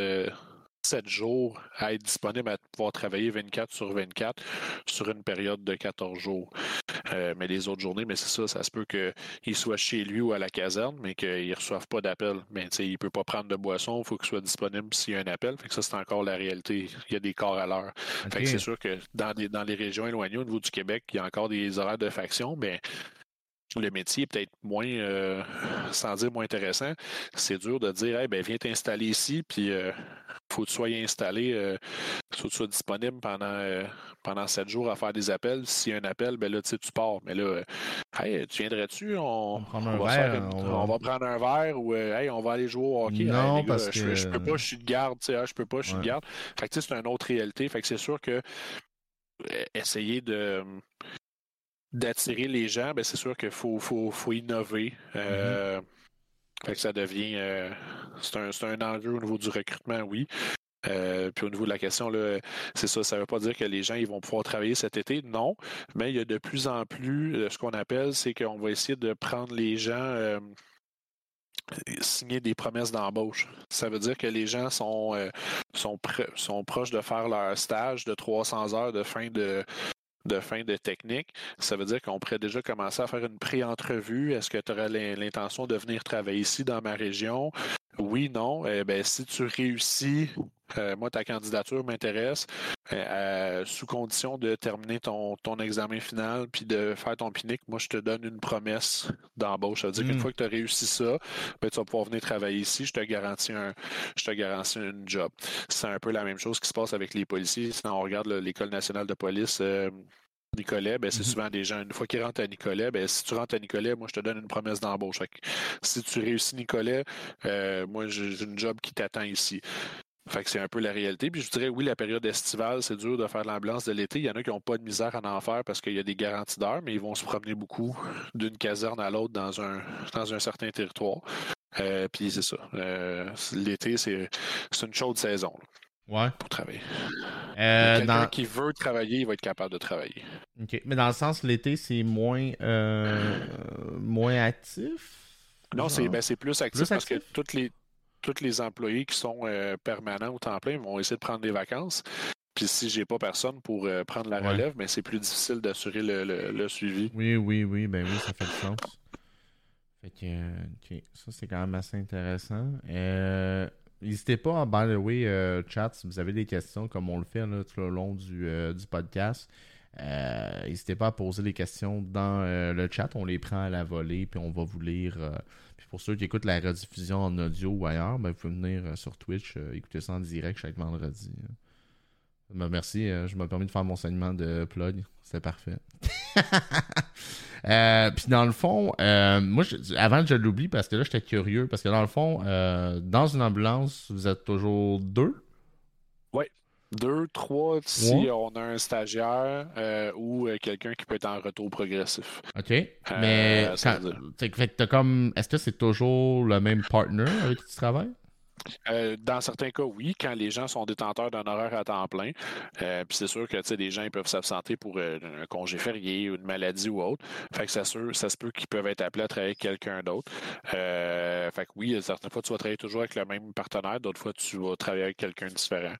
7 jours à être disponible à pouvoir travailler 24 sur 24 sur une période de 14 jours. Euh, mais les autres journées, mais c'est ça, ça se peut qu'il soit chez lui ou à la caserne, mais qu'il ne reçoive pas d'appel. Mais il ne peut pas prendre de boisson, il faut qu'il soit disponible s'il y a un appel. Fait que ça, c'est encore la réalité. Il y a des corps à l'heure. c'est sûr que dans, dans les régions éloignées au niveau du Québec, il y a encore des horaires de faction, mais le métier est peut-être moins, euh, sans dire moins intéressant. C'est dur de dire, hey, ben, viens t'installer ici, puis euh, faut que tu sois installé, euh, faut que tu sois disponible pendant, euh, pendant sept jours à faire des appels. S'il y a un appel, ben là, tu pars. Mais là, hey, tu viendrais-tu? On, va on, va... prendre un verre ou hey, on va aller jouer au hockey. Non, parce je, que... je, peux pas, je suis de garde, tu sais, je peux pas, je suis de garde. Fait que c'est une autre réalité. Fait que c'est sûr que essayer de d'attirer les gens, ben c'est sûr qu'il faut, faut, faut, innover. Euh, mm-hmm. que ça devient. Euh, c'est un, un, enjeu au niveau du recrutement, oui. Euh, puis au niveau de la question, c'est ça, ça ne veut pas dire que les gens ils vont pouvoir travailler cet été, non, mais il y a de plus en plus ce qu'on appelle, c'est qu'on va essayer de prendre les gens, signer des promesses d'embauche. Ça veut dire que les gens sont, sont, sont proches de faire leur stage de 300 heures de fin de, de fin de technique, ça veut dire qu'on pourrait déjà commencer à faire une pré-entrevue. Est-ce que tu aurais l'intention de venir travailler ici dans ma région? Oui, non. Eh ben, si tu réussis, euh, moi, ta candidature m'intéresse, euh, sous condition de terminer ton, ton examen final puis de faire ton PINIC, moi, je te donne une promesse d'embauche. Ça veut dire qu'une hmm. fois que tu as réussi ça, ben, tu vas pouvoir venir travailler ici. Je te garantis un, je te garantis un job. C'est un peu la même chose qui se passe avec les policiers. Si on regarde l'École nationale de police, euh, Nicolet, ben, c'est mm-hmm. souvent des gens, une fois qu'ils rentrent à Nicolet, ben, si tu rentres à Nicolet, moi, je te donne une promesse d'embauche. Si tu réussis Nicolet, euh, moi, j'ai une job qui t'attend ici. Fait que c'est un peu la réalité. Puis je dirais, oui, la période estivale, c'est dur de faire l'ambulance de l'été. Il y en a qui n'ont pas de misère à en faire parce qu'il y a des garanties d'heures, mais ils vont se promener beaucoup d'une caserne à l'autre dans un, dans un certain territoire. Euh, puis c'est ça. Euh, l'été, c'est une chaude saison. Ouais. Pour travailler. Euh, quelqu'un qui veut travailler, il va être capable de travailler. OK. Mais dans le sens, l'été, c'est moins, euh, moins actif? Non, c'est ben, plus actif parce que toutes les, tous les employés qui sont euh, permanents au temps plein vont essayer de prendre des vacances. Puis si j'ai pas personne pour prendre la relève, mais ben, c'est plus difficile d'assurer le, le, suivi. Oui, oui, oui, ben oui, ça fait du sens. Fait que, ça c'est quand même assez intéressant. Euh, N'hésitez pas, by the way, euh, chat, si vous avez des questions, comme on le fait tout au long du, euh, podcast. Euh, n'hésitez pas à poser les questions dans le chat. On les prend à la volée, puis on va vous lire. puis pour ceux qui écoutent la rediffusion en audio ou ailleurs, ben, vous pouvez venir sur Twitch, écouter ça en direct chaque vendredi. Ben, merci, je me permis de faire mon saignement de plug. C'est parfait. Euh, puis dans le fond, euh, moi, avant que je l'oublie, parce que là, j'étais curieux, parce que dans le fond, euh, dans une ambulance, vous êtes toujours deux? Oui. Deux, trois, si on a un stagiaire ou quelqu'un qui peut être en retour progressif. OK. Mais, comme, est-ce que c'est toujours le même partner avec qui tu travailles? Euh, dans certains cas, oui, quand les gens sont détenteurs d'un horaire à temps plein. Euh, puis c'est sûr que des gens ils peuvent s'absenter pour euh, un congé férié ou une maladie ou autre. Fait que ça, ça se peut qu'ils peuvent être appelés à travailler avec quelqu'un d'autre. fait que oui, certaines fois, tu vas travailler toujours avec le même partenaire, d'autres fois, tu vas travailler avec quelqu'un de différent.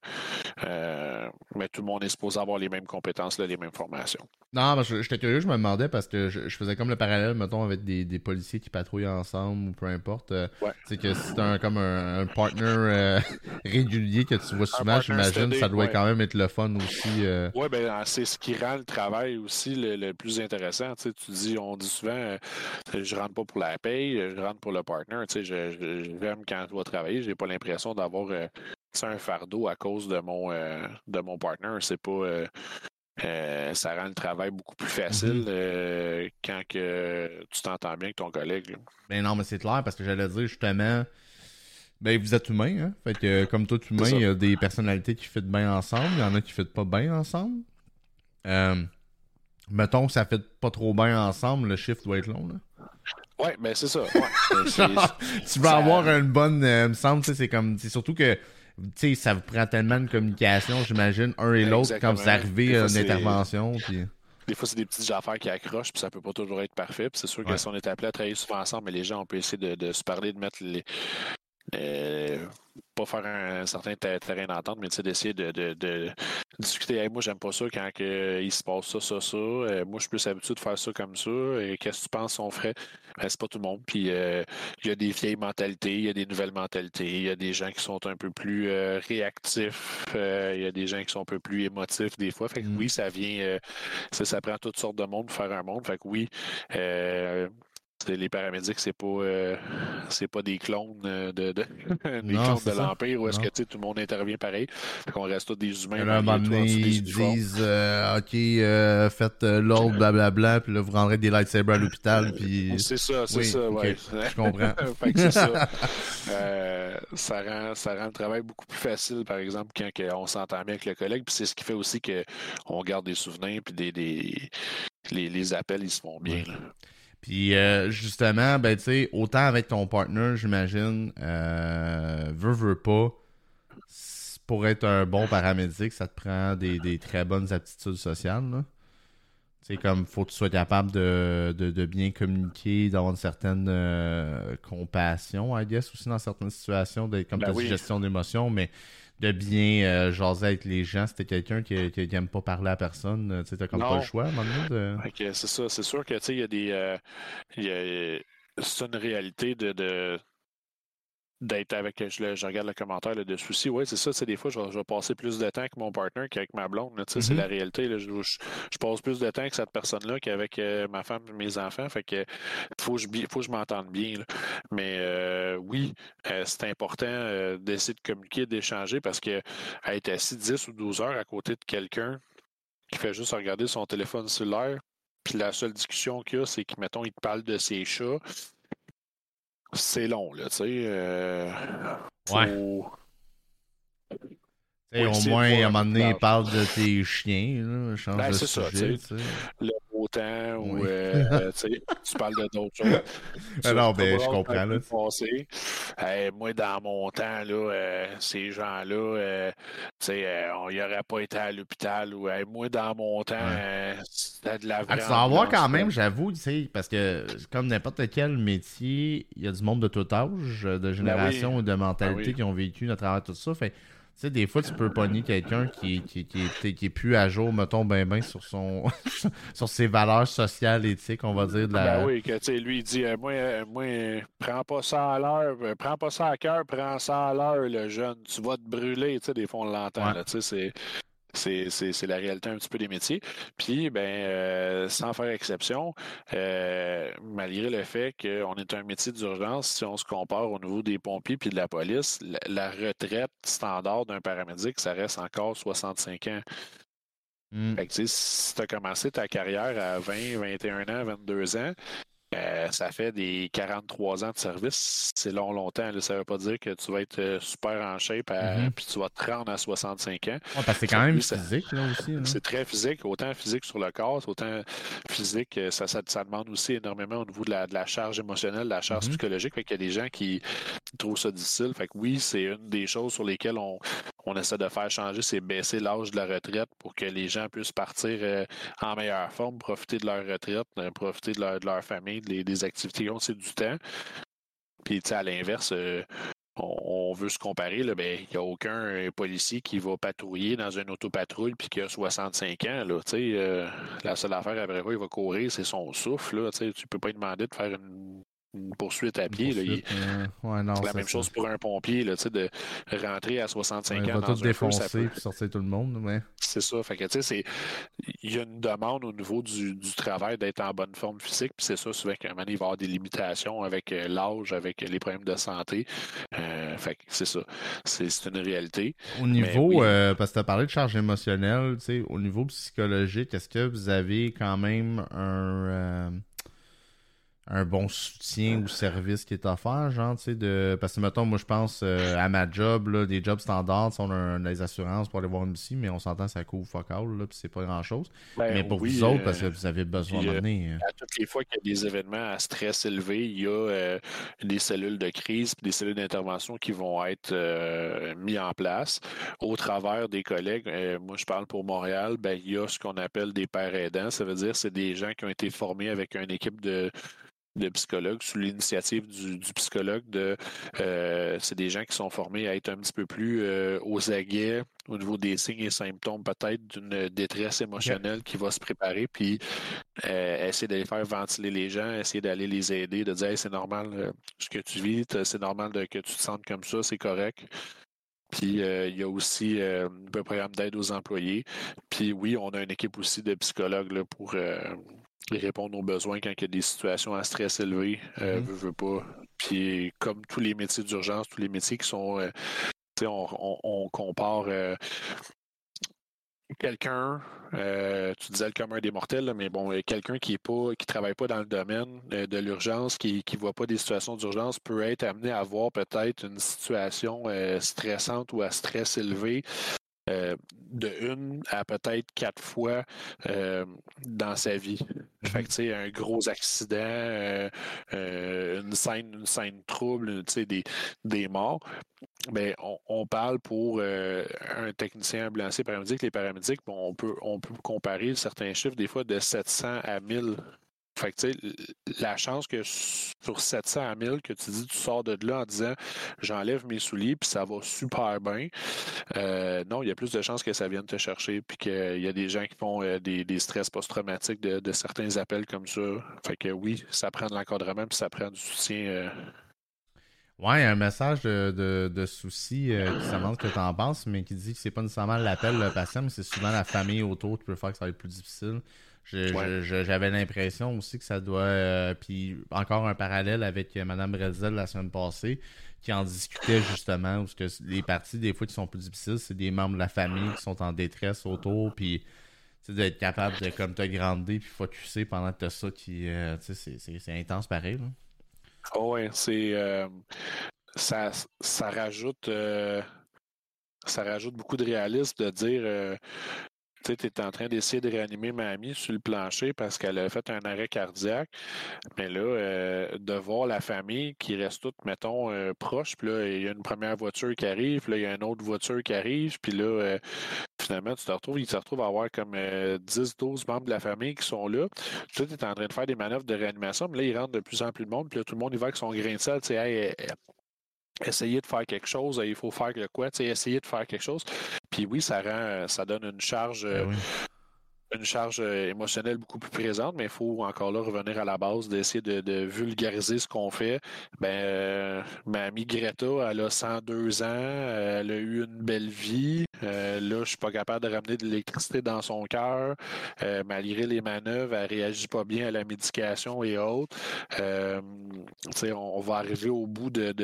mais tout le monde est supposé avoir les mêmes compétences, les mêmes formations. Non, j'étais curieux, je me demandais parce que je, faisais comme le parallèle, mettons, avec des, policiers qui patrouillent ensemble ou peu importe. C'est que c'est un, comme un, un partner euh, régulier que tu vois souvent, j'imagine, ça doit quand même être le fun aussi. Euh. Oui, ben, c'est ce qui rend le travail aussi le, plus intéressant. Tu, dis, on dit souvent, euh, je rentre pas pour la paye, je rentre pour le partner. Tu j'aime quand je vais travailler, j'ai pas l'impression d'avoir un fardeau à cause de mon de mon partner. C'est pas ça rend le travail beaucoup plus facile mm-hmm. quand que tu t'entends bien avec ton collègue. Mais ben non, mais c'est clair parce que j'allais dire justement, ben, vous êtes humain, hein? Fait que, comme tout humain, il y a des personnalités qui fitent bien ensemble, il y en a qui fitent pas bien ensemble. Euh, mettons que ça fait pas trop bien ensemble, le shift doit être long, là. Ouais, ben c'est ça. tu vas avoir une bonne. Euh, me semble, c'est comme. C'est surtout que. Tu sais, ça vous prend tellement de communication, j'imagine, un et l'autre, quand vous arrivez à une intervention. Des fois, c'est des petites affaires qui accrochent, puis ça peut pas toujours être parfait. Puis c'est sûr que si on est appelé à travailler souvent ensemble, mais les gens, on peut essayer de, de se parler, de mettre les, euh, pas faire un, certain terrain d'entente, mais d'essayer de, de, de, discuter. moi, j'aime pas ça quand il se passe ça, ça, ça. Euh, moi, je suis plus habitué de faire ça comme ça. Qu'est-ce que tu penses qu'on ferait? Ben, c'est pas tout le monde. Puis euh, il y a des vieilles mentalités, il y a des nouvelles mentalités, il y a des gens qui sont un peu plus réactifs, il y a des gens qui sont un peu plus émotifs des fois. Fait que mm. oui, ça vient, ça, ça, prend toutes sortes de monde pour faire un monde. Fait que oui, les paramédics, c'est pas euh, c'est pas des clones euh, de, de des clones de l'Empire où est-ce que tout le monde intervient pareil. qu'on reste tous des humains. À un moment donné, ils disent euh, OK, faites l'ordre, blablabla, puis là, vous rendrez des lightsabers à l'hôpital. Puis... C'est ça, c'est ça, ouais. Je comprends. ça. ça, rend, ça rend le travail beaucoup plus facile, par exemple, quand on s'entend bien avec le collègue. Puis c'est ce qui fait aussi qu'on garde des souvenirs, puis des, des les, les, appels, ils se font bien. Puis euh, justement, ben tu sais, autant avec ton partner, j'imagine, euh, veut, veut pas, pour être un bon paramédic, ça te prend des, très bonnes aptitudes sociales. C'est comme faut que tu sois capable de, bien communiquer, d'avoir une certaine euh, compassion, I guess, aussi dans certaines situations, comme ben gestion d'émotions, mais de bien euh, jaser avec les gens. C'était quelqu'un qui, qui, aime pas parler à personne. Euh, tu sais, comme pas le choix, maintenant. De... c'est ça. C'est sûr que, tu sais, il y a des... Euh, c'est une réalité de d'être avec, je, je, regarde le commentaire là, de souci. Oui, c'est ça. C'est des fois, je vais, passer plus de temps avec mon partner qu'avec ma blonde. C'est mm-hmm. la réalité. Là, je, je, passe plus de temps avec cette personne-là qu'avec euh, ma femme et mes enfants. Fait que faut que je, faut que je m'entende bien. Mais euh, oui, euh, c'est important d'essayer de communiquer, d'échanger parce que être assis 10 ou 12 heures à côté de quelqu'un qui fait juste regarder son téléphone cellulaire, puis la seule discussion qu'il y a, c'est qu'il, mettons, il te parle de ses chats c'est long, là, tu sais. Euh, ouais. au moins, à un moment donné, il parle de tes chiens. Là, change ben, de sujet, ça, Le temps ou euh, tu parles de d'autres choses. Alors, ben, je comprends. Là, moi, dans mon temps, là, euh, ces gens-là, euh, on n'y aurait pas été à l'hôpital. Ou moi, dans mon temps, c'était de la vraie. Ah, tu vas voir quand même, j'avoue, parce que comme n'importe quel métier, il y a du monde de tout âge, de ben génération ou de mentalité ben qui ont vécu à travers tout ça. Fait sais, des fois, tu peux pogner quelqu'un qui, qui, qui, est, qui est plus à jour, mettons, ben ben sur son sur ses valeurs sociales, éthiques, on va dire. De la... Ben oui, que tu sais, lui, il dit euh, moi, euh, moi, prends pas ça à l'heure, euh, prends pas ça à cœur, prends ça à l'heure, le jeune, tu vas te brûler, tu sais, des fois, on l'entend, tu sais, c'est c'est la réalité un petit peu des métiers. Puis, ben, euh, sans faire exception, euh, malgré le fait qu'on est un métier d'urgence, si on se compare au niveau des pompiers puis de la police, la, retraite standard d'un paramédic, ça reste encore 65 ans. Hmm. Fait que, si tu as commencé ta carrière à 20, 21 ans, 22 ans, ça fait des 43 ans de service. C'est long, longtemps. Ça ne veut pas dire que tu vas être super en shape mm-hmm. puis tu vas te rendre à 65 ans. c'est quand même physique, là aussi. C'est très physique, autant physique sur le corps, autant physique, ça, ça, demande aussi énormément au niveau de la, de la charge émotionnelle, de la charge mm-hmm. psychologique. Fait qu'il y a des gens qui trouvent ça difficile. Fait que oui, c'est une des choses sur lesquelles on, on essaie de faire changer, c'est baisser l'âge de la retraite pour que les gens puissent partir euh, en meilleure forme, profiter de leur retraite, euh, profiter de leur, de leur famille, des, activités ont, c'est du temps. Puis, à l'inverse, euh, on, veut se comparer, il ben, n'y a aucun policier qui va patrouiller dans une autopatrouille puis qui a 65 ans. Là, la seule affaire après quoi il va courir, c'est son souffle. Là, tu ne peux pas lui demander de faire une une poursuite à pied. c'est la même chose pour un pompier, là, de rentrer à 65 ans. Il va dans tout défoncer sortir tout le monde. C'est ça. Fait que, il y a une demande au niveau du, travail d'être en bonne forme physique. Puis c'est ça, souvent qu'à un moment il va y avoir des limitations avec euh, l'âge, avec les problèmes de santé. Euh, fait c'est ça. C'est une réalité. Au niveau, euh, parce que tu as parlé de charge émotionnelle, au niveau psychologique, est-ce que vous avez quand même un un bon soutien ou service qui est offert, genre, tu sais, de... Parce que, mettons, moi, je pense euh, à ma job, là, des jobs standards, on a des assurances pour aller voir une psy, mais on s'entend, ça couvre focal, là, puis c'est pas grand-chose. Ben mais pour vous autres, parce que euh, vous avez besoin de euh, À toutes les fois qu'il y a des événements à stress élevé, il y a des cellules de crise, des cellules d'intervention qui vont être mis en place au travers des collègues. moi, je parle pour Montréal, ben, il y a ce qu'on appelle des pères aidants. Ça veut dire c'est des gens qui ont été formés avec une équipe de de psychologues, sous l'initiative du, psychologue. De, euh, c'est des gens qui sont formés à être un petit peu plus euh, aux aguets au niveau des signes et symptômes peut-être d'une détresse émotionnelle qui va se préparer, puis euh, essayer d'aller faire ventiler les gens, essayer d'aller les aider, de dire c'est normal ce que tu vis, c'est normal que tu te sentes comme ça, c'est correct. Puis il y a aussi un programme d'aide aux employés. Puis oui, on a une équipe aussi de psychologues là, pour répondre aux besoins quand il y a des situations à stress élevé, euh, mm-hmm. veux, pas. Puis comme tous les métiers d'urgence, tous les métiers qui sont, euh, on, on, compare euh, quelqu'un, tu disais le commun des mortels, mais bon, quelqu'un qui est pas, qui travaille pas dans le domaine de l'urgence, qui ne voit pas des situations d'urgence, peut être amené à voir peut-être une situation stressante ou à stress élevé euh, de une à peut-être quatre fois euh, dans sa vie. Mhm. Fait que, tu sais, un gros accident, euh, une scène, une scène trouble, tu sais, des, des morts. Ben, on, parle pour un technicien ambulancier paramédic. Les paramédics, on, peut, on peut comparer certains chiffres, des fois de 700 à 1000 fait que, la chance que sur 700 à 1000 que tu dis, tu sors de là en disant j'enlève mes souliers puis ça va super bien. Euh, non, il y a plus de chances que ça vienne te chercher puis qu'il y a des gens qui font euh, des, stress post-traumatiques de, certains appels comme ça. Fait que oui, ça prend de l'encadrement puis ça prend du soutien. Euh... Ouais, un message de, de, souci euh, qui demande ce que tu en penses, mais qui dit que c'est pas nécessairement l'appel le patient, mais c'est souvent la famille autour qui peut faire que ça va être plus difficile. J'avais l'impression aussi que ça doit. Euh, puis encore un parallèle avec Mme Brezel la semaine passée, qui en discutait justement, parce que les parties, des fois, qui sont plus difficiles, c'est des membres de la famille qui sont en détresse autour, puis d'être capable de comme te grandir puis focuser pendant que tu as ça qui. Euh, c'est intense pareil. Là. Oh ouais, c'est. Euh, ça, ça rajoute. ça rajoute beaucoup de réalisme de dire tu es en train d'essayer de réanimer mamie sur le plancher parce qu'elle a fait un arrêt cardiaque. Mais là, euh, de voir la famille qui reste toute, mettons, euh, proche, puis là, il y a une première voiture qui arrive, puis là, il y a une autre voiture qui arrive, puis là, euh, finalement, tu te retrouves, il se retrouve à avoir comme 10-12 membres de la famille qui sont là. Tu es en train de faire des manœuvres de réanimation, mais là, il rentre de plus en plus de monde, puis là, tout le monde, il va avec son grain de sel, tu sais, essayer de faire quelque chose, il faut faire le quoi, essayer de faire quelque chose. Puis oui, ça rend, ça donne une charge, ben une charge euh, émotionnelle beaucoup plus présente, mais il faut encore là revenir à la base, d'essayer de, vulgariser ce qu'on fait. Ben, euh, ma amie Greta, elle a 102 ans, elle a eu une belle vie, Euh, là, je suis pas capable de ramener de l'électricité dans son cœur. Euh, malgré les manœuvres, elle réagit pas bien à la médication et autres. Euh, on, va arriver au bout de,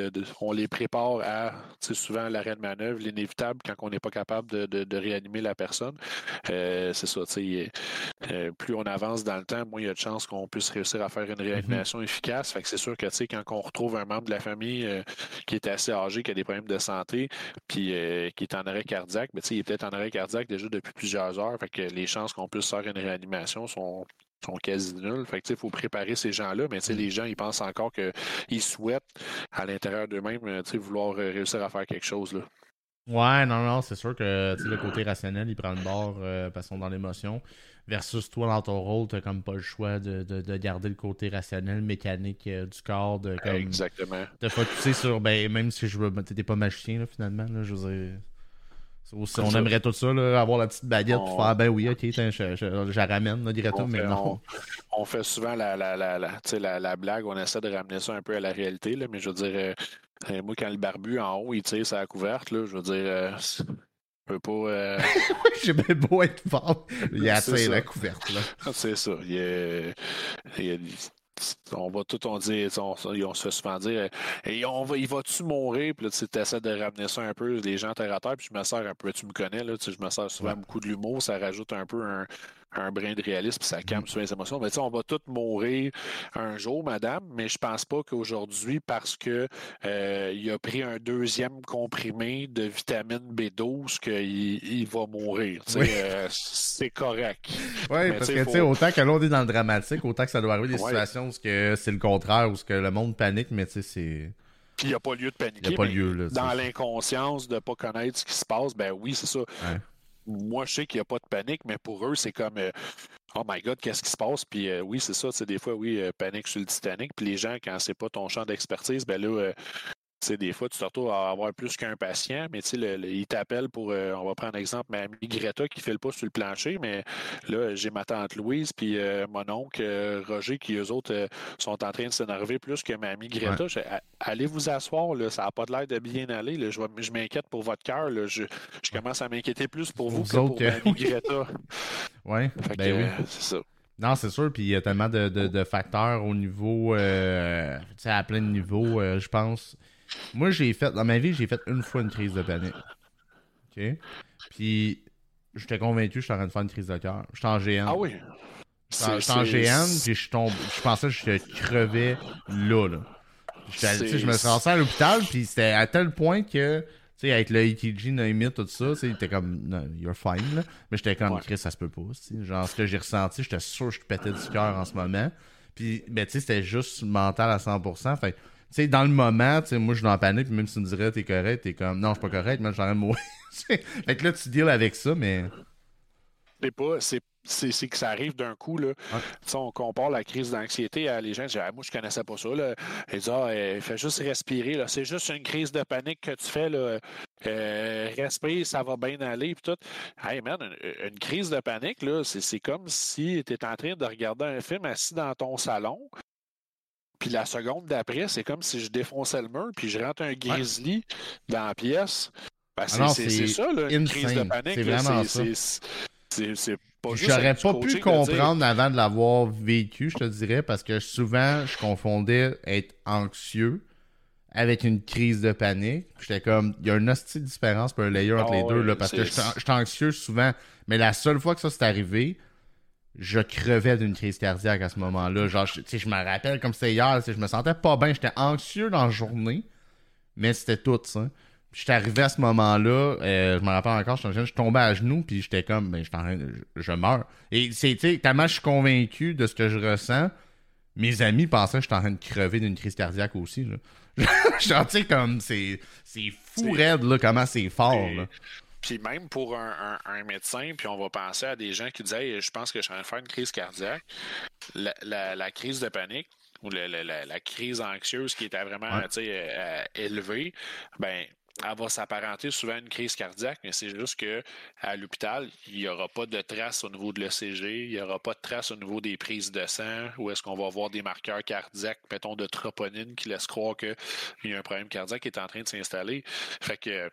On les prépare à souvent l'arrêt de manœuvre, l'inévitable quand on n'est pas capable de, réanimer la personne. c'est ça, plus on avance dans le temps, moins il y a de chances qu'on puisse réussir à faire une mm-hmm. réanimation efficace. Fait que c'est sûr que quand on retrouve un membre de la famille qui est assez âgé, qui a des problèmes de santé, puis qui est en arrêt cardiaque, mais il est peut-être en arrêt cardiaque déjà depuis plusieurs heures. Fait que les chances qu'on puisse faire une réanimation sont, sont quasi nulles. Fait que, il faut préparer ces gens-là, mais les gens, ils pensent encore qu'ils souhaitent, à l'intérieur d'eux-mêmes, euh, vouloir euh, réussir à faire quelque chose. Là. Ouais, non, non, c'est sûr que le côté rationnel, il prend le bord euh, parce qu'on dans l'émotion. Versus toi, dans ton rôle, tu comme pas le choix de, de, garder le côté rationnel, mécanique du corps. De, comme, Exactement. De focuser sur, ben, même si je veux, t'étais pas magicien, là, finalement, là, je veux dire on aimerait tout ça, avoir la petite baguette pour faire ben oui, ok, je, la ramène, là, dirait mais non. On, fait souvent la, la, la, la, blague, on essaie de ramener ça un peu à la réalité, là, mais je veux dire, euh, euh, moi, quand le barbu en haut, il tire sa couverte, là, je veux dire, euh, peut pas. J'ai bien beau être fort. Il a assez la couverte. là. C'est ça. Il y a, il y a on va tout on dit, on, se fait souvent dire et on va, il va-tu mourir? Puis là, tu essaies de ramener ça un peu, les gens terre à terre, puis je me sers un peu, tu me connais, là, je me sers souvent beaucoup de l'humour, ça rajoute un peu un, un brin de réalisme, ça calme sur les émotions. Mais on va tous mourir un jour, madame, mais je pense pas qu'aujourd'hui, parce que euh, il a pris un deuxième comprimé de vitamine B12, qu'il il va mourir. Euh, c'est correct. Oui, parce que autant que l'on est dans le dramatique, autant que ça doit arriver des situations où c'est le contraire, où que le monde panique, mais tu sais, c'est. Puis il n'y a pas lieu de paniquer. Il n'y a pas lieu. Là, dans l'inconscience de ne pas connaître ce qui se passe, ben oui, c'est ça moi, je sais qu'il n'y a pas de panique, mais pour eux, c'est comme euh, Oh my God, qu'est-ce qui se passe? Puis euh, oui, c'est ça, c'est des fois, oui, euh, panique sur le Titanic. Puis les gens, quand c'est pas ton champ d'expertise, ben là, sais, des fois, tu te retrouves à avoir plus qu'un patient, mais tu sais, il t'appelle pour, euh, on va prendre un exemple, ma amie Greta qui fait le pas sur le plancher, mais là, j'ai ma tante Louise, puis euh, mon oncle euh, Roger, qui eux autres sont en train de s'énerver plus que ma amie Greta. allez vous asseoir, là, ça n'a pas l'air de bien aller. Là, je, je m'inquiète pour votre cœur. Je, je, commence à m'inquiéter plus pour vous, que pour ma amie Greta. oui, ben oui. c'est ça. Non, c'est sûr, puis il y a tellement de, de, facteurs au niveau, tu sais, à plein de niveaux, je pense. Moi, j'ai fait, dans ma vie, j'ai fait une fois une crise de panique. OK? Puis, j'étais convaincu que j'étais en train de faire une crise de cœur. J'étais en GN. Ah oui? J'étais en GN, puis je, tombe, je pensais que je crevais là, là. Je me suis rentré à l'hôpital, puis c'était à tel point que, tu sais, avec le ETG, Noémie, tout ça, c'était comme, you're fine, là. Mais j'étais comme, Chris, ça se peut pas, Genre, ce que j'ai ressenti, j'étais sûr que je pétais du cœur en ce moment. Puis, ben, tu sais, c'était juste mental à 100%. Fait sais, dans le moment, tu sais, moi, je suis dans la panique, puis même si tu me dirais, t'es correct, t'es comme, non, je suis pas correct, mais j'aurais mourir. fait que là, tu deals avec ça, mais. C'est pas, c'est que ça arrive d'un coup. Là. On compare la crise d'anxiété à les gens disent ah, Moi, je connaissais pas ça. Là. Ils disent ah, euh, Fais juste respirer. C'est juste une crise de panique que tu fais. Là. Euh, respire, ça va bien aller. Puis tout. Hey man, une, crise de panique, c'est comme si tu étais en train de regarder un film assis dans ton salon. Puis la seconde d'après, c'est comme si je défonçais le mur, puis je rentre un grizzly dans la pièce. Ben, ah c'est ça, là, une crise de panique. C'est vraiment ça. C'est J'aurais pas pu comprendre avant de l'avoir vécu, je te dirais, parce que souvent, je confondais être anxieux avec une crise de panique. J'étais comme, il y a une hostie différence pour un layer entre les ah deux, là, parce que j'étais anxieux souvent. Mais la seule fois que ça s'est arrivé, je crevais d'une crise cardiaque à ce moment-là. Genre, je, je me rappelle comme c'était hier, je me sentais pas bien, j'étais anxieux dans la journée, mais c'était tout ça. J'étais arrivé à ce moment-là, euh, je me rappelle encore, je suis tombé à genoux, puis j'étais comme, ben, je, je, meurs. Et c'est, tu sais, tellement je suis convaincu de ce que je ressens, mes amis pensaient que j'étais en train de crever d'une crise cardiaque aussi. Là. Genre, tu sais, comme, c'est, c'est fou raide, là, comment c'est fort, là. Puis même pour un, médecin, puis on va penser à des gens qui disaient Je pense que je suis en train de faire une crise cardiaque. La, crise de panique ou la, crise anxieuse qui était vraiment euh, élevée, ben elle va s'apparenter souvent à une crise cardiaque, mais c'est juste que à l'hôpital, il n'y aura pas de traces au niveau de l'ECG, il n'y aura pas de traces au niveau des prises de sang, où est-ce qu'on va avoir des marqueurs cardiaques, mettons de troponine, qui laissent croire qu'il y a un problème cardiaque qui est en train de s'installer. Fait que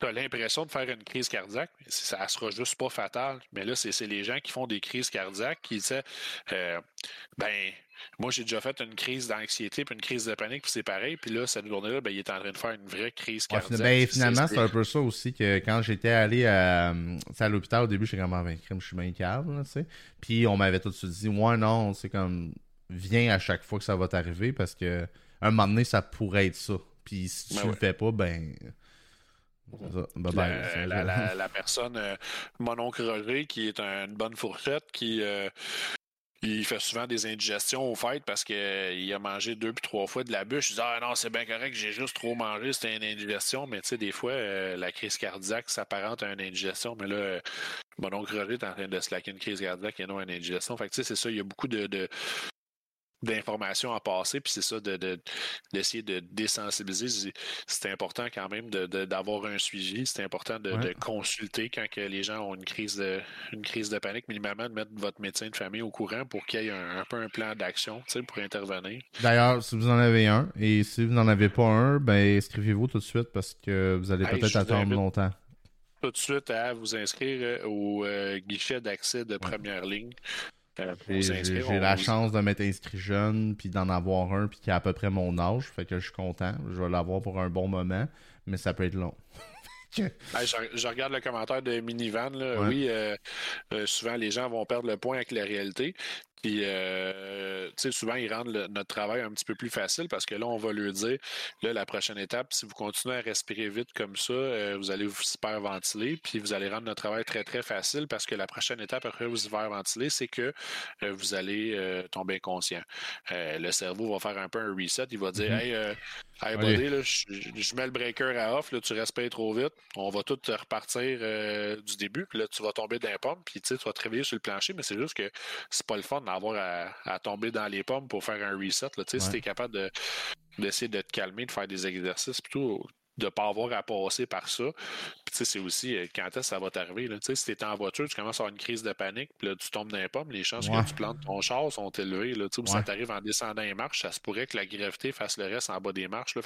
tu as l'impression de faire une crise cardiaque, ça ne sera juste pas fatal. Mais là, c'est les gens qui font des crises cardiaques qui disent euh, ben, moi, j'ai déjà fait une crise d'anxiété puis une crise de panique, puis c'est pareil. Puis là, cette journée-là, ben, il est en train de faire une vraie crise cardiaque. ben, finalement, c'est un peu ça aussi que quand j'étais allé à, à l'hôpital au début, j'étais comme, ben, je suis bien calme, tu sais. Puis on m'avait tout de suite dit, ouais, non, c'est comme, viens à chaque fois que ça va t'arriver parce que un moment donné, ça pourrait être ça. Puis si tu ben le fais pas, ben. La, personne, euh, mon oncle Roger, qui est une bonne fourchette, qui euh, il fait souvent des indigestions au fait parce qu'il euh, a mangé deux puis trois fois de la bûche. Il dit Ah non, c'est bien correct, j'ai juste trop mangé, c'était une indigestion. Mais tu sais, des fois, la crise cardiaque s'apparente à une indigestion. Mais là, mon oncle Roger est en train de slacker une crise cardiaque et non une indigestion. Fait que tu sais, c'est ça, il y a beaucoup de d'informations à passer, puis c'est ça, d'essayer de, de, désensibiliser. C'est important quand même d'avoir un suivi, c'est important de, consulter quand que les gens ont une crise de, une crise de panique, minimalement de mettre votre médecin de famille au courant pour qu'il y ait un, peu un plan d'action pour intervenir. D'ailleurs, si vous en avez un, et si vous n'en avez pas un, ben inscrivez-vous tout de suite parce que vous allez peut-être attendre longtemps tout de suite à vous inscrire euh, au euh, guichet d'accès de première ligne. J'ai la chance de m'être inscrit jeune, puis d'en avoir un, puis qui a à peu près mon âge. Fait que je suis content. Je vais l'avoir pour un bon moment, mais ça peut être long. je, regarde le commentaire de Minivan. Oui, euh, euh, souvent les gens vont perdre le point avec la réalité. Puis, euh, souvent, ils rendent notre travail un petit peu plus facile parce que là, on va leur dire, là, la prochaine étape, si vous continuez à respirer vite comme ça, euh, vous allez vous hyperventiler, puis vous allez rendre notre travail très, très facile parce que la prochaine étape après vous hyperventiler, c'est que euh, vous allez tomber inconscient. le cerveau va faire un peu un reset. Il va dire, mm-hmm. hey, buddy, là, je, mets le breaker à off, là, tu respires trop vite, on va tout repartir du début, puis là, tu vas tomber d'un pomme, puis tu vas te réveiller sur le plancher, mais c'est juste que c'est pas le fun avoir à, tomber dans les pommes pour faire un reset. Là, Si tu es capable d'essayer de te calmer, de faire des exercices, plutôt de ne pas avoir à passer par ça. Puis c'est aussi euh, quand est-ce que ça va t'arriver. Si tu es en voiture, tu commences à avoir une crise de panique, puis là, tu tombes dans les pommes, les chances que tu plantes ton char sont élevées. Là, ou ça t'arrive en descendant les marches, ça se pourrait que la gravité fasse le reste en bas des marches. Là,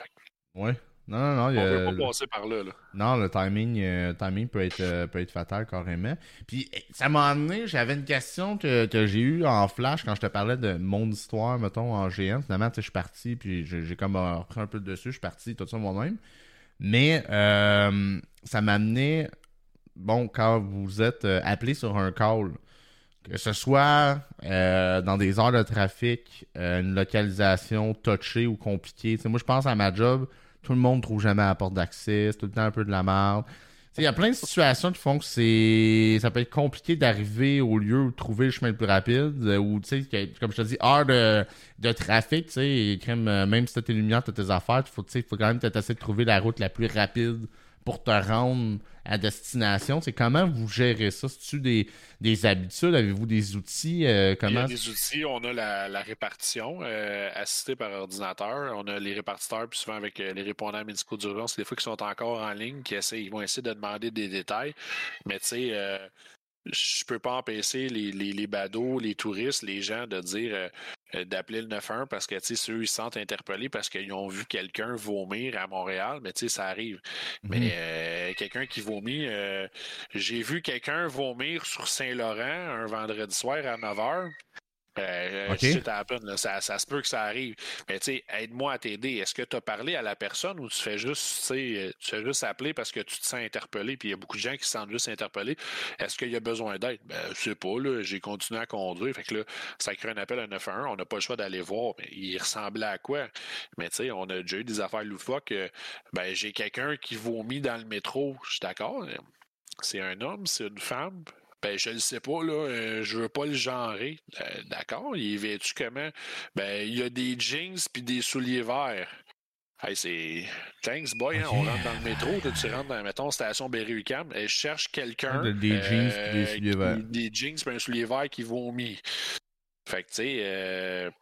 Ouais. Non, non, non. On ne veut pas passer par là. Non, le timing, euh, timing peut, être, euh, peut être fatal carrément. Puis eh, ça m'a amené, j'avais une question que, j'ai eue en flash quand je te parlais de mon histoire, mettons, en GN. Finalement, je suis parti, puis j'ai comme repris un peu dessus, je suis parti, tout ça moi-même. Mais euh, ça m'a amené, bon, quand vous êtes appelé sur un call, que ce soit dans des heures de trafic, une localisation touchée ou compliquée. moi, je pense à ma job tout le monde trouve jamais la porte d'accès, c'est tout le temps un peu de la merde. Il y a plein de situations qui font que c'est ça peut être compliqué d'arriver au lieu où trouver le chemin le plus rapide euh, ou tu sais comme je te dis heure de, trafic tu sais euh, même si tu tes lumières tu tes affaires il faut faut quand même essayer de trouver la route la plus rapide pour te rendre à destination. C'est comment vous gérez ça? C'est-tu des, des habitudes? Avez-vous des outils? Euh, comment... Il y a des outils. On a la, répartition euh, assistée par ordinateur. On a les répartiteurs, puis souvent avec euh, les répondants médicaux d'urgence, des fois qui sont encore en ligne, qui essaient, ils vont essayer de demander des détails. Mais tu sais, je peux pas empêcher les, les, les badauds, les touristes, les gens de dire euh, euh, d'appeler le 911 parce que tu sais, ils se sentent interpellés parce qu'ils ont vu quelqu'un vomir à Montréal, mais tu sais, ça arrive. Mais mhm. euh, quelqu'un qui vomit, j'ai vu quelqu'un vomir sur Saint-Laurent un vendredi soir à 9 h. Euh, ça, ça, se peut que ça arrive. Mais tu sais, aide-moi à t'aider. Est-ce que tu as parlé à la personne ou tu fais juste, tu fais juste appeler parce que tu te sens interpellé, puis il y a beaucoup de gens qui se sentent juste interpellés? Est-ce qu'il y a besoin d'aide? Ben, je sais pas, là, j'ai continué à conduire. Fait que là, ça crée un appel à 911. On n'a pas le choix d'aller voir. Mais il ressemblait à quoi? Mais tu sais, on a déjà eu des affaires loufoques. Ben, j'ai quelqu'un qui vomit dans le métro. Je suis d'accord. C'est un homme, c'est une femme. Ben, je le sais pas, là. Euh, je veux pas le genrer. Euh, d'accord, il est vêtu comment? Ben, il y a des jeans puis des souliers verts. Hey, c'est. Thanks, boy, hein, on rentre dans le métro, tu rentres dans, mettons, station Berry-UQAM, et je cherche quelqu'un. Des jeans et des euh, souliers verts. Des jeans et un soulier vert qui vomit. Fait que, tu sais,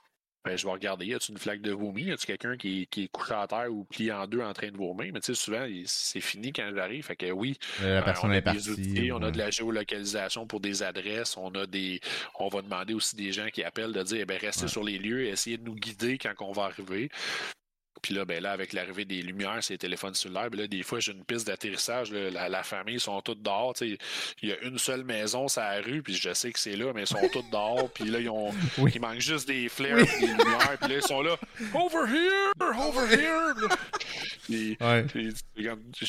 ben, je vais regarder, y a-tu une flaque de vomi? Y a-tu quelqu'un qui, qui, est couché à terre ou plié en deux en train de vomir? Mais tu sais, souvent, c'est fini quand j'arrive. Fait que oui, la personne on a est des outils, on a de la géolocalisation pour des adresses, on a des. On va demander aussi des gens qui appellent de dire eh restez sur les lieux, essayez de nous guider quand on va arriver. Puis là, ben là, avec l'arrivée des lumières, ces téléphones cellulaires, ben là, des fois, j'ai une piste d'atterrissage. La, la, famille sont toutes dehors. Il y a une seule maison sur la rue, puis je sais que c'est là, mais ils sont toutes dehors. Puis là, ils, ont, ils manquent juste des flares des lumières. Puis là, ils sont là, over here, over here. puis, ouais.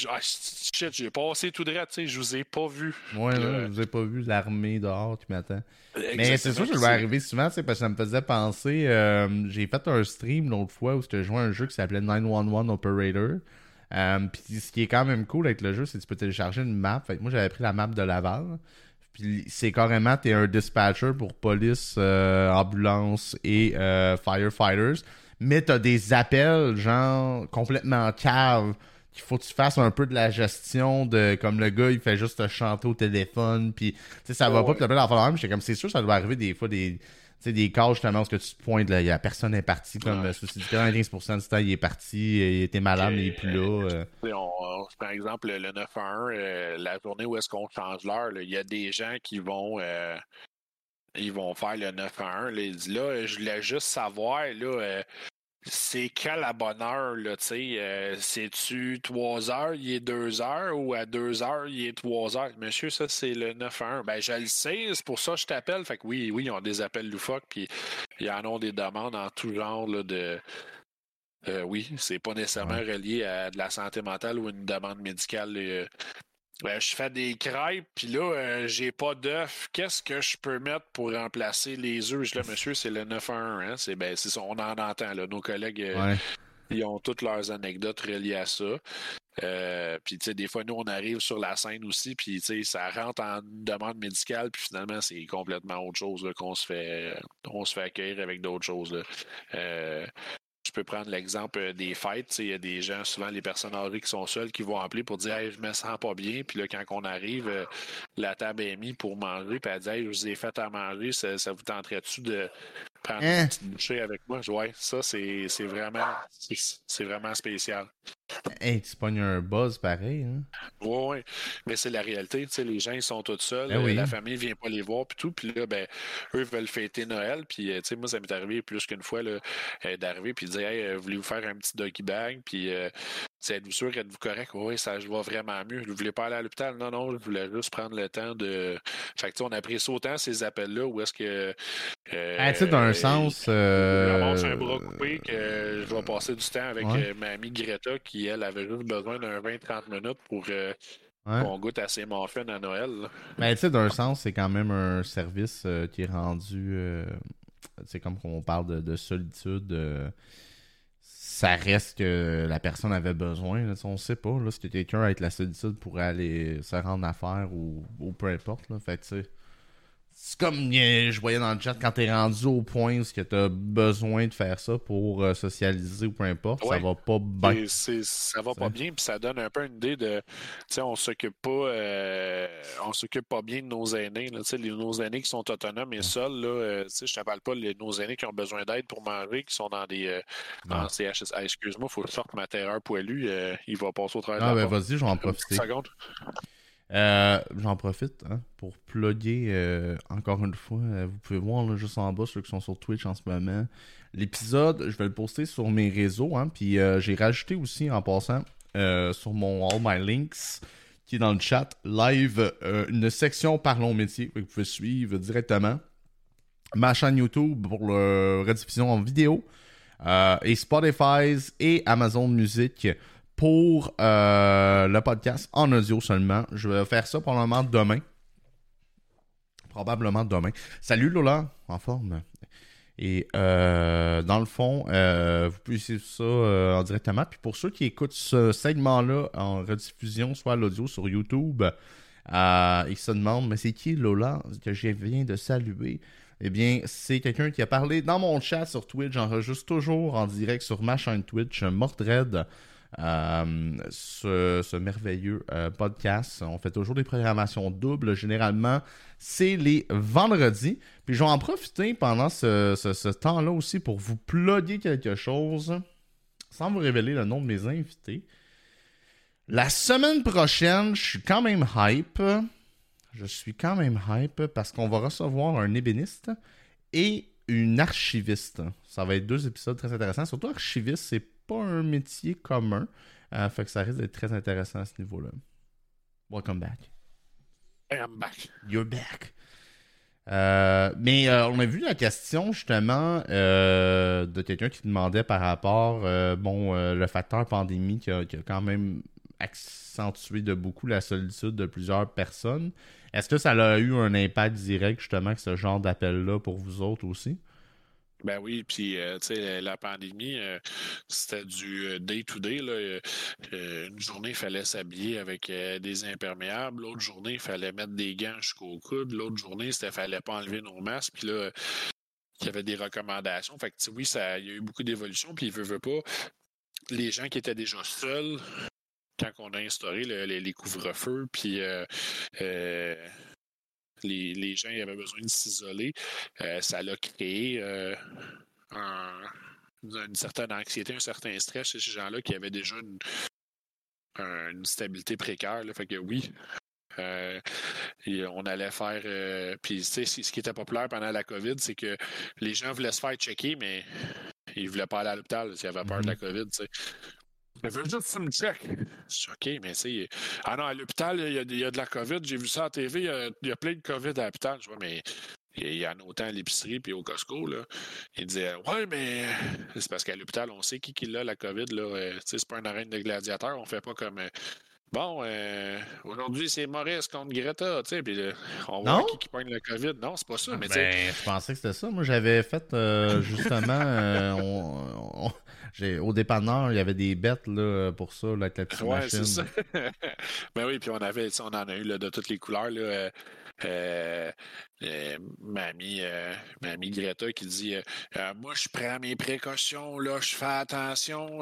ah, shit, j'ai passé tout droit, je vous ai pas vu. Ouais, là, je vous ai pas vu l'armée dehors qui m'attend. Mais c'est sûr que je vais arriver souvent, parce que ça me faisait penser. Euh, j'ai fait un stream l'autre fois où je jouais à un jeu qui s'appelait 911 Operator. Euh, puis ce qui est quand même cool avec le jeu, c'est que tu peux télécharger une map. Fait moi, j'avais pris la map de Laval. Puis c'est carrément, t'es un dispatcher pour police, euh, ambulance et firefighters. Mais t'as des appels, genre, complètement cave qu'il faut que tu fasses un peu de la gestion de comme le gars il fait juste te chanter au téléphone puis tu sais ça va pas puis t'as pas même j'étais comme c'est sûr ça doit arriver des fois des sais, des cas justement où que tu te pointes, là, la personne est partie, comme ouais. 95% du temps, il est parti, il était malade, mais il est plus là. Euh. On, par exemple, le 9 à 1, euh, la journée où est-ce qu'on change l'heure, il y a des gens qui vont euh, ils vont faire le 9 à 1. Là, là je voulais juste savoir, là, c'est quand la bonne heure, là, tu sais? Euh, c'est-tu 3 heures, il est 2 heures, ou à 2 heures, il est 3 heures? Monsieur, ça, c'est le 9 à 1. Ben, je le sais, c'est pour ça que je t'appelle. Fait que oui, oui, ils ont des appels loufoques, puis ils en ont des demandes en tout genre, là, de. Euh, oui, c'est pas nécessairement relié à de la santé mentale ou une demande médicale. Euh, ben, je fais des crêpes, puis là, euh, j'ai pas d'œufs. Qu'est-ce que je peux mettre pour remplacer les œufs? Là, monsieur, c'est le 9 à 1. Hein? C'est, ben, c'est on en entend. Là. Nos collègues, euh, ils ont toutes leurs anecdotes reliées à ça. Euh, puis, tu sais, des fois, nous, on arrive sur la scène aussi, puis, tu sais, ça rentre en demande médicale, puis finalement, c'est complètement autre chose qu'on se fait on se fait accueillir avec d'autres choses. Là. Je peux prendre l'exemple euh, des fêtes. Il y a des gens, souvent les personnes âgées qui sont seules, qui vont appeler pour dire hey, je me sens pas bien. Puis là, quand on arrive, euh, la table est mise pour manger. Puis elle dit hey, je vous ai fait à manger, ça, ça vous tenterait-tu de prendre hein? une petite bouchée avec moi? Ouais, ça, c'est vraiment c'est vraiment spécial. Hey, tu pognes un buzz pareil, hein? Oui. Mais c'est la réalité. Tu sais, les gens, ils sont tous seuls. Ben la famille vient pas les voir, puis tout. Puis là, ben, eux veulent fêter Noël. Puis, euh, tu sais, moi, ça m'est arrivé plus qu'une fois euh, d'arriver puis de dire, hey, euh, voulez-vous faire un petit doggy bag? Puis, êtes-vous sûr, êtes-vous correct? Oui, ça va vraiment mieux. Vous voulez pas aller à l'hôpital? Non, non, je voulais juste prendre le temps de. Fait que, on apprécie autant ces appels-là où est-ce que. ah, tu sais, dans un sens. Euh... un bras coupé que je vais passer du temps avec ma amie Greta qui, elle, avait juste besoin d'un 20-30 minutes pour. qu'on goûte à ses muffins à Noël. Mais ben, tu sais, d'un sens, c'est quand même un service euh, qui est rendu. c'est comme qu'on parle de, de solitude ça reste que la personne avait besoin. Là, on sait pas là, si quelqu'un avec la solitude pourrait aller se rendre à faire ou, peu importe. Là. Fait c'est comme je voyais dans le chat quand t'es rendu au point où tu as besoin de faire ça pour euh, socialiser ou peu importe, ça va pas bien. ça va pas bien, puis ça donne un peu une idée de, tu sais, on s'occupe pas, euh, on s'occupe pas bien de nos aînés, là, les, nos aînés qui sont autonomes et seuls, là, euh, tu sais, je te parle pas de nos aînés qui ont besoin d'aide pour manger, qui sont dans des, CHS. Ah, excuse-moi, faut que je sorte ma terreur poilue, il va passer au travers. Ah ben vas-y, je vais en profiter. Euh, j'en profite hein, pour plugger euh, encore une fois. Euh, vous pouvez voir juste en bas ceux qui sont sur Twitch en ce moment. L'épisode, je vais le poster sur mes réseaux. Hein, puis j'ai rajouté aussi en passant sur mon All My Links qui est dans le chat live une section Parlons métier vous pouvez suivre directement. Ma chaîne YouTube pour la rediffusion en vidéo. et Spotify et Amazon Music pour euh, le podcast en audio seulement. Je vais faire ça probablement demain. Probablement demain. Salut Lola, en forme. Et euh, dans le fond, euh, vous pouvez suivre ça en directement. Puis pour ceux qui écoutent ce segment-là en rediffusion, soit l'audio sur YouTube, ils se demandent Mais c'est qui Lola que je viens de saluer? Eh bien, c'est quelqu'un qui a parlé dans mon chat sur Twitch. J'enregistre toujours en direct sur ma chaîne Twitch, Mordred. Euh, ce, merveilleux euh, podcast. On fait toujours des programmations doubles. Généralement, c'est les vendredis. Puis je vais en profiter pendant ce, temps-là aussi pour vous plugger quelque chose sans vous révéler le nom de mes invités. La semaine prochaine, je suis quand même hype. Je suis quand même hype parce qu'on va recevoir un ébéniste et une archiviste. Ça va être deux épisodes très intéressants. Surtout archiviste, c'est pas un métier commun. fait que ça risque d'être très intéressant à ce niveau-là. Welcome back. I'm back. You're back. Euh, mais euh, on a vu la question justement euh, de quelqu'un qui demandait par rapport bon le facteur pandémie qui a, quand même accentué de beaucoup la solitude de plusieurs personnes. Est-ce que ça a eu un impact direct justement avec ce genre d'appel-là pour vous autres aussi? Ben oui, puis euh, tu sais, la pandémie, euh, c'était du day-to-day. Euh, une journée, il fallait s'habiller avec des imperméables. L'autre journée, il fallait mettre des gants jusqu'au coude. L'autre journée, c'était fallait pas enlever nos masques. Puis là, il y avait des recommandations. Fait que oui, ça, il y a eu beaucoup d'évolution. Puis il veut, veut pas. Les gens qui étaient déjà seuls, quand on a instauré les, couvre-feux, puis les, gens avaient besoin de s'isoler. Euh, ça l'a créé euh, une certaine anxiété, un certain stress chez ces gens-là qui avaient déjà une, stabilité précaire. Fait que oui, euh, on allait faire. puis, tu sais, ce qui était populaire pendant la COVID, c'est que les gens voulaient se faire checker, mais ils ne voulaient pas aller à l'hôpital s'ils avaient peur de la mm-hmm. COVID. Je veux juste me check. OK, mais c'est. Ah non, à l'hôpital, il y, a de la COVID. J'ai vu ça à la TV. Il y, a, plein de COVID à l'hôpital. Je vois, mais il y en a autant à l'épicerie puis au Costco. Là. Il disait Ouais, mais c'est parce qu'à l'hôpital, on sait qui qui l'a, la COVID. Là. Euh, c'est pas une arène de gladiateurs. On fait pas comme. Euh, bon, euh, aujourd'hui, c'est Maurice contre Greta, tu sais, puis on voit qui, qui pogne le COVID. Non, c'est pas ça, mais ben, je pensais que c'était ça. Moi, j'avais fait, justement, on, au dépanneur, il y avait des bêtes là, pour ça, là, avec la petite ouais, c'est Ça. ben oui, puis on avait, on en a eu là, de toutes les couleurs. Là, euh, euh, euh, euh, Greta qui dit Moi, je prends mes précautions, là, je fais attention,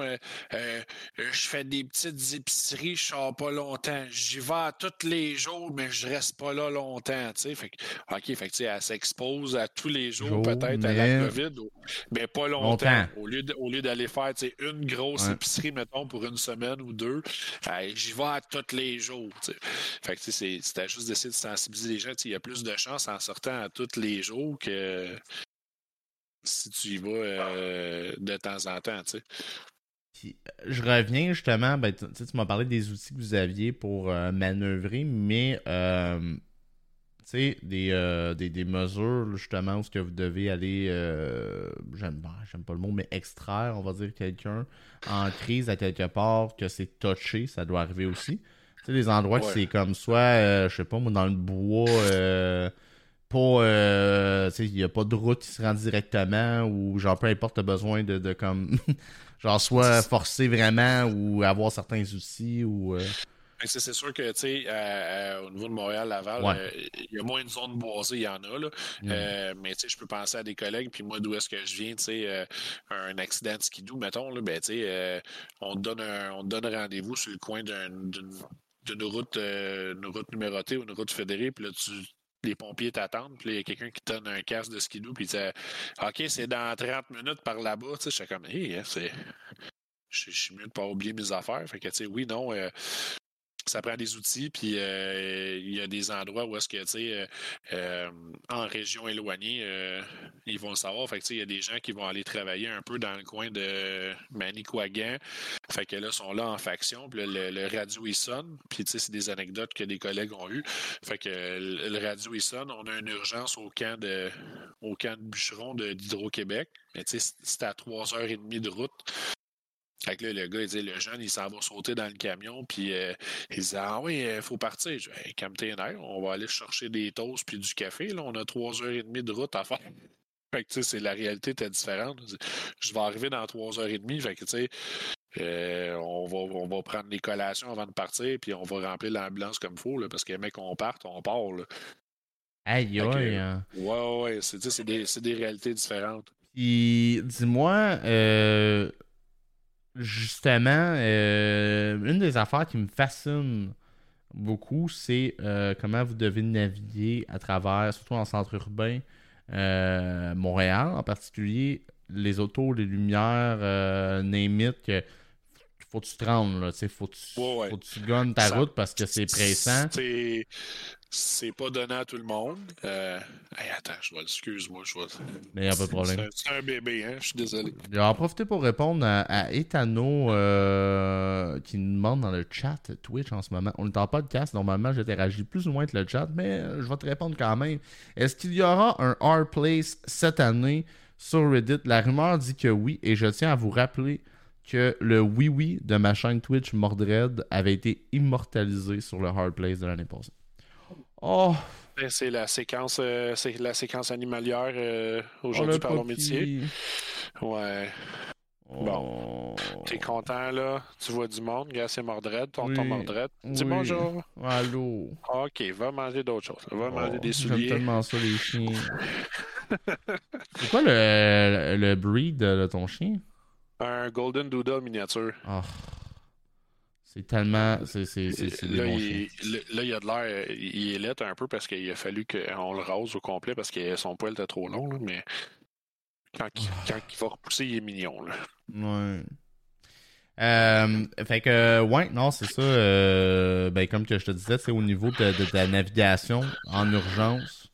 je fais des petites épiceries, je sors pas longtemps. J'y vais tous les jours, mais je reste pas là longtemps. Fait OK, fait elle s'expose à tous les jours, peut-être à la COVID, mais pas longtemps. Au lieu d'aller faire une grosse épicerie, mettons, pour une semaine ou deux, j'y vais à tous les jours. Fait que c'était juste d'essayer de sensibiliser les gens il y a plus de chances en sortant à tous les jours que si tu y vas euh, de temps en temps. Je reviens justement, ben, tu m'as parlé des outils que vous aviez pour euh, manœuvrer, mais euh, des, des, des, mesures justement où ce que vous devez aller, j'aime pas le mot, mais extraire, on va dire, quelqu'un en crise à quelque part, que c'est touché, ça doit arriver aussi. Tu sais, les endroits que c'est comme soit, euh, je sais pas, moi, dans le bois, euh, pas, euh, il n'y a pas de route qui se rend directement ou genre peu importe, t'as besoin de, de comme, genre soit forcer vraiment ou avoir certains outils ou. Ben, c'est sûr que, tu sais, au niveau de Montréal-Laval, il y a moins de zones boisées, il y en a, là. Mm. mais, tu sais, je peux penser à des collègues, puis moi, d'où est-ce que je viens, tu sais, un accident de skidoo, mettons, là, ben, tu sais, on te donne on donne rendez-vous sur le coin d'une d'une route, euh, une route numérotée ou une route fédérée, puis là, tu, les pompiers t'attendent, puis quelqu'un qui donne un casque de skidoo, puis il dit OK, c'est dans 30 minutes par là-bas. Tu sais, je suis comme, hé, hein, c'est. Je suis mieux de pas oublier mes affaires. Fait que, tu sais, oui, non, euh, ça prend des outils, puis euh, il y a des endroits où est-ce que, tu sais, euh, euh, en région éloignée, ils vont le savoir. Fait que, il y a des gens qui vont aller travailler un peu dans le coin de Manicouagan. Fait que là, sont là en faction, puis le, radio, il sonne. Puis, tu sais, c'est des anecdotes que des collègues ont eues. Fait que le, radio, il sonne. On a une urgence au camp de, au camp de bûcheron d'Hydro-Québec. Mais, tu sais, c'est à trois heures et demie de route. Fait que là, le gars, il dit, le jeune, il s'en va sauter dans le camion, puis euh, il dit, ah oui, il euh, faut partir. Je dis, on va aller chercher des toasts puis du café, là, on a trois heures et demie de route à faire. Fait que, tu sais, c'est la réalité était différente. Je vais arriver dans trois heures et demie, fait que, tu sais, euh, on, va, on va prendre les collations avant de partir, puis on va remplir l'ambulance comme il faut, là, parce que, mec, on parte, on part, là. Aïe, aïe. Hein. Ouais, ouais, c'est des, des réalités différentes. Puis, dis-moi, euh, justement, euh, une des affaires qui me fascine beaucoup, c'est euh, comment vous devez naviguer à travers, surtout en centre urbain, euh, Montréal en particulier, les autos, les lumières, name que faut que tu te rendes, là, faut que tu, faut que tu ta route parce que c'est pressant. c'est pas donné à tout le monde. Euh... attends, je vais excuse-moi, je vais. Mais y a pas de problème. C'est un bébé, hein, je suis désolé. Je vais en profiter pour répondre à, à Etano euh, qui nous demande dans le chat Twitch en ce moment. On est en podcast, normalement j'interagis plus ou moins avec le chat, mais je vais te répondre quand même. Est-ce qu'il y aura un Hard Place cette année sur Reddit? La rumeur dit que oui, et je tiens à vous rappeler que le oui-oui de ma chaîne Twitch Mordred avait été immortalisé sur le Hard Place de l'année passée. Oh! Ben, c'est la séquence, euh, c'est la séquence animalière euh, aujourd'hui oh, par mon métier. Ouais. Bon. Oh. T'es content, là? Tu vois du monde? Gars, c'est Mordred, ton, ton Mordred. Dis bonjour. Allô. OK, va manger d'autres choses. Va manger des souliers. J'aime tellement ça, les chiens. c'est quoi le, le breed de ton chien? Un Golden Doodle miniature. Oh. C'est tellement. C'est, là, il, là, il a de l'air. Il est laid un peu parce qu'il a fallu qu'on le rase au complet parce que son poil était trop long, mais quand il, ah. quand il, va repousser, il est mignon. Là. Ouais. Euh, fait que, ouais, non, c'est ça. Euh, ben, comme que je te disais, c'est au niveau de, de, la navigation en urgence.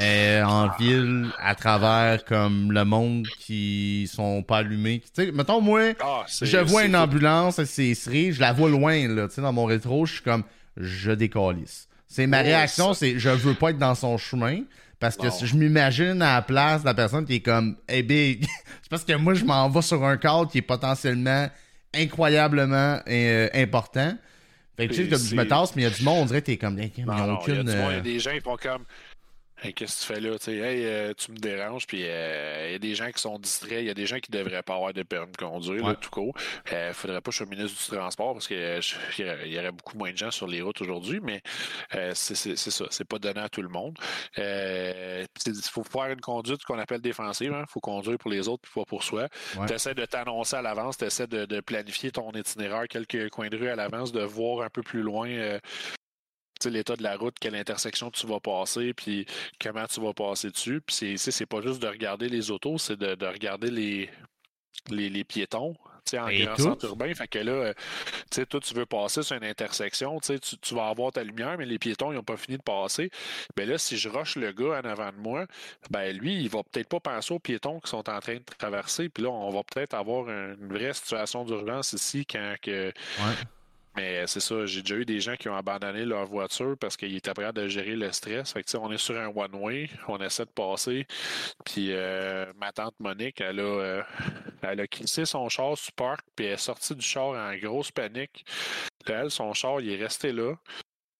Euh, en ville à travers comme le monde qui sont pas allumés. Tu sais, mettons moi, ah, je vois une ambulance, c'est je la vois loin là, tu sais dans mon rétro, je suis comme je décalisse. C'est ma réaction, c'est je veux pas être dans son chemin parce que si je m'imagine à la place de la personne qui est comme hey big, c'est parce que moi je m'en vais sur un cadre qui est potentiellement incroyablement euh, important. Fait que tu sais, je me tasse, mais il y a du monde, on dirait que t'es comme, il y a aucune. Il y a euh, des gens, ils font comme, qu'est-ce que tu fais là? hey, euh, tu me déranges, puis il euh, y a des gens qui sont distraits, il y a des gens qui devraient pas avoir de permis de conduire, tout court. Il euh, faudrait pas que je sois ministre du transport parce qu'il y aurait beaucoup moins de gens sur les routes aujourd'hui, mais c'est ça, c'est pas donné à tout le monde. Il faut faire une conduite qu'on appelle défensive, il hein. faut conduire pour les autres, puis pas pour soi. Tu essaies de t'annoncer à l'avance, tu essaies de, de, planifier ton itinéraire quelques coins de rue à l'avance, de voir un peu plus loin l'état de la route, quelle intersection tu vas passer, puis comment tu vas passer dessus. Puis c'est pas juste de regarder les autos, c'est de, regarder les, les, piétons en grand centre urbain. Fait que là, euh, tu toi, tu veux passer sur une intersection, tu, tu vas avoir ta lumière, mais les piétons, ils n'ont pas fini de passer. Ben là, si je rush le gars en avant de moi, ben lui, il va peut-être pas penser aux piétons qui sont en train de traverser. Puis là, on va peut-être avoir une vraie situation d'urgence ici quand que. Mais c'est ça, j'ai déjà eu des gens qui ont abandonné leur voiture parce qu'ils étaient prêts de gérer le stress. Fait que, on est sur un one-way, on essaie de passer. Puis euh, ma tante Monique, elle a, euh, elle a crissé son char sur parc, puis elle est sortie du char en grosse panique. Là, elle, son char, il est resté là.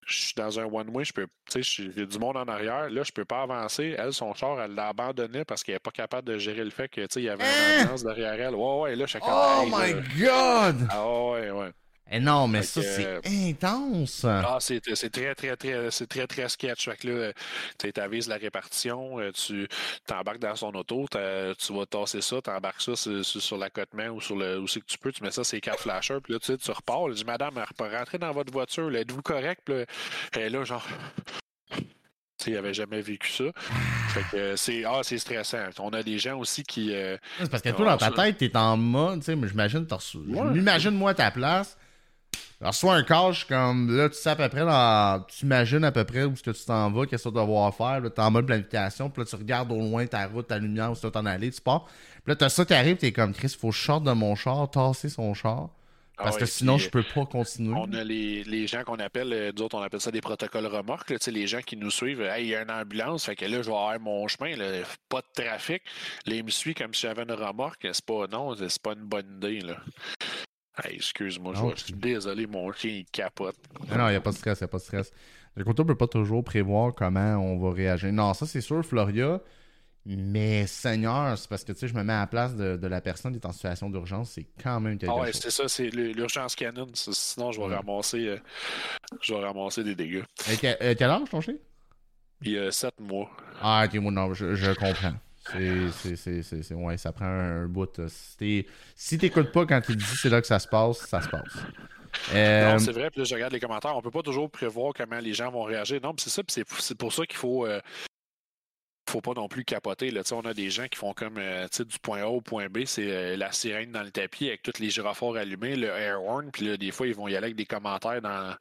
Je suis dans un one-way, je peux, tu sais, j'ai du monde en arrière. Là, je peux pas avancer. Elle, son char, elle l'a abandonné parce qu'elle est pas capable de gérer le fait que, tu sais, il y avait une hein? ambulance derrière elle. Ouais, ouais, là, chacun. Oh my God! Ah ouais, ouais. Eh non, mais ça, c'est euh, intense. Ah, c'est très, très, très, c'est très, très sketch. Fait que là, tu avises la répartition, euh, tu t'embarques dans son auto, tu vas tasser ça, tu embarques ça sur, la côte main ou sur le où c'est que tu peux, tu mets ça, c'est quatre flashers, puis là, tu, tu repars. Elle dit, Madame, rentrer dans votre voiture, êtes-vous correct? Puis là, genre. Il n'avait jamais vécu ça. Fait que c'est ah, c'est stressant. On a des gens aussi qui. Euh, c'est parce que toi, dans ta tête, t'es en mode, tu sais, j'imagine, ouais. m'imagine moi ta place. Alors, soit un cache comme là, tu sais à peu près dans. Tu imagines à peu près où ce que tu t'en vas, qu'est-ce que tu vas devoir faire. Tu es en mode planification, puis là, tu regardes au loin ta route, ta lumière, où tu vas t'en aller, tu pars. Puis là, t'as ça qui arrive, t'es comme Chris, faut que je sorte de mon char, tasser son char. Parce que sinon, je peux pas continuer. On a les, les gens qu'on appelle, euh, d'autres, on appelle ça des protocoles remorques. Là, les gens qui nous suivent, il y a une ambulance, fait que là, je vais avoir mon chemin, là, pas de trafic. Là, ils me suivent comme si j'avais une remorque. C'est pas, non, c'est pas une bonne idée. Là excuse-moi, je suis désolé, mon chien il capote. Non, il n'y a pas de stress, il n'y a pas de stress. Le côté, on peut pas toujours prévoir comment on va réagir. Non, ça c'est sûr, Floria. Mais Seigneur, c'est parce que tu sais, je me mets à la place de, la personne qui est en situation d'urgence, c'est quand même quelque ah ouais, c'est ça, c'est l'urgence canon. Sinon, je vais ramasser euh, je vais ramasser des dégâts. Et euh, quel âge ton chien? Il y a 7 mois. Ah, ok, moi non, je comprends. C'est, ouais, ça prend un, bout. Si, si t'écoutes pas quand il dit c'est là que ça se passe, ça se passe. Euh... Non, c'est vrai. Puis là, je regarde les commentaires. On peut pas toujours prévoir comment les gens vont réagir. Non, c'est ça. C'est, pour ça qu'il faut. Euh, faut pas non plus capoter. Là. On a des gens qui font comme euh, du point A au point B, c'est la sirène dans le tapis avec tous les gyrophares allumés, le air horn, puis là, des fois, ils vont y aller avec des commentaires dans,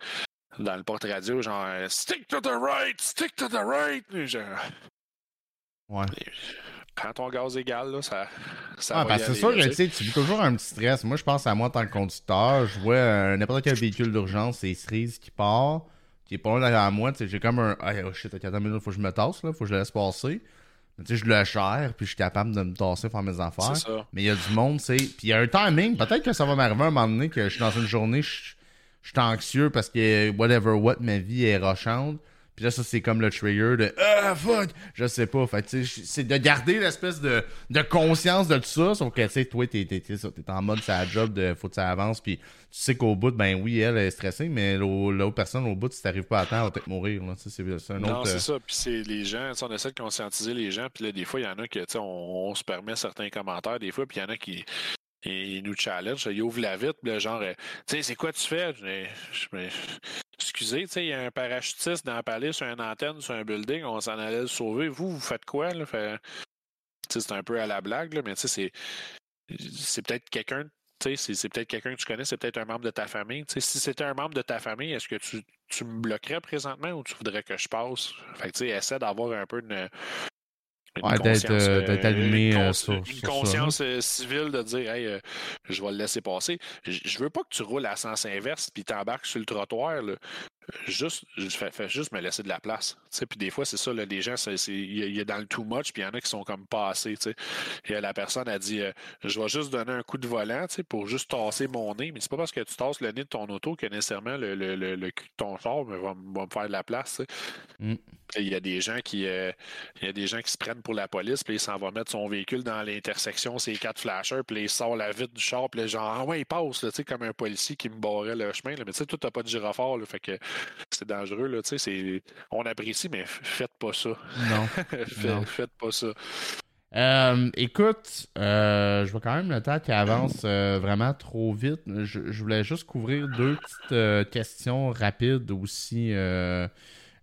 dans le porte radio, genre Stick to the right, stick to the right. Ouais. Ton gaz égal, là, ça, ça ah, parce c'est sûr que tu sais, tu vis toujours un petit stress. Moi, je pense à moi en tant que conducteur. Je vois euh, n'importe quel véhicule d'urgence, c'est cerise qui part, qui est pas loin derrière moi. Tu sais, j'ai comme un. Ah, oh shit, attends une minute, faut que je me tasse, là, faut que je le laisse passer. Mais tu sais, je le cherche, puis je suis capable de me tasser, faire mes affaires. Ça. Mais il y a du monde, c'est. Puis il y a un timing. Peut-être que ça va m'arriver un moment donné que je suis dans une journée, je je suis anxieux parce que whatever what, ma vie est rochante. Puis là, ça, c'est comme le trigger de Ah, fuck! Je sais pas. Fait tu sais, c'est de garder l'espèce de, de conscience de tout ça. Sauf que, tu sais, toi, t'es, t'es, t'es, t'es en mode, c'est la job de faut que ça avance. Puis tu sais qu'au bout, ben oui, elle est stressée, mais l'au- l'autre personne, au bout, si t'arrives pas à temps, elle va peut-être mourir. Là. C'est, un Non, autre. c'est euh, ça. Puis c'est les gens, on essaie de conscientiser les gens. Puis là, des fois, il y en a que, tu sais, on, on se permet certains commentaires, des fois, puis il y en a qui ils nous challenge. Ils ouvrent la vitre, le genre, euh, tu sais, c'est quoi tu fais? Je Excusez, tu sais, il y a un parachutiste dans la palais sur une antenne, sur un building, on s'en allait le sauver. Vous, vous faites quoi? Là? C'est un peu à la blague, là, mais tu sais, c'est. C'est peut-être quelqu'un. tu sais, C'est c'est peut-être quelqu'un que tu connais, c'est peut-être un membre de ta famille. Si c'était un membre de ta famille, est-ce que tu, tu me bloquerais présentement ou tu voudrais que je passe? Fait que tu sais, essaie d'avoir un peu une. Ouais, d'être, conscience, euh, d'être allumé, une, euh, sur- une sur conscience euh, civile de dire hey, euh, je vais le laisser passer. Je je veux pas que tu roules à sens inverse puis t'embarques sur le trottoir. là. Juste, je fais, fais juste me laisser de la place. Puis des fois, c'est ça, là, les gens, il y, a- dans le too much, puis il y en a qui sont comme passés. Et euh, la personne a dit euh, Je vais juste donner un coup de volant pour juste tasser mon nez. Mais c'est pas parce que tu tasses le nez de ton auto que nécessairement le, le, le, le cul de ton char va, va me faire de la place. Mm. Il y a des gens qui euh, il y a des gens qui se prennent pour la police, puis il s'en va mettre son véhicule dans l'intersection, ses quatre flashers, puis il sort la vitre du char, puis genre, ah ouais, il passe, là, comme un policier qui me barrait le chemin. là. Mais tu sais, toi, t'as pas de gyrophare, là, fait que c'est dangereux, là, tu sais, c'est... on apprécie, mais faites pas ça. Non. Fait- Non. faites pas ça. Euh, écoute, euh, je vois quand même le temps qui avance euh, vraiment trop vite. Je, je voulais juste couvrir deux petites questions rapides aussi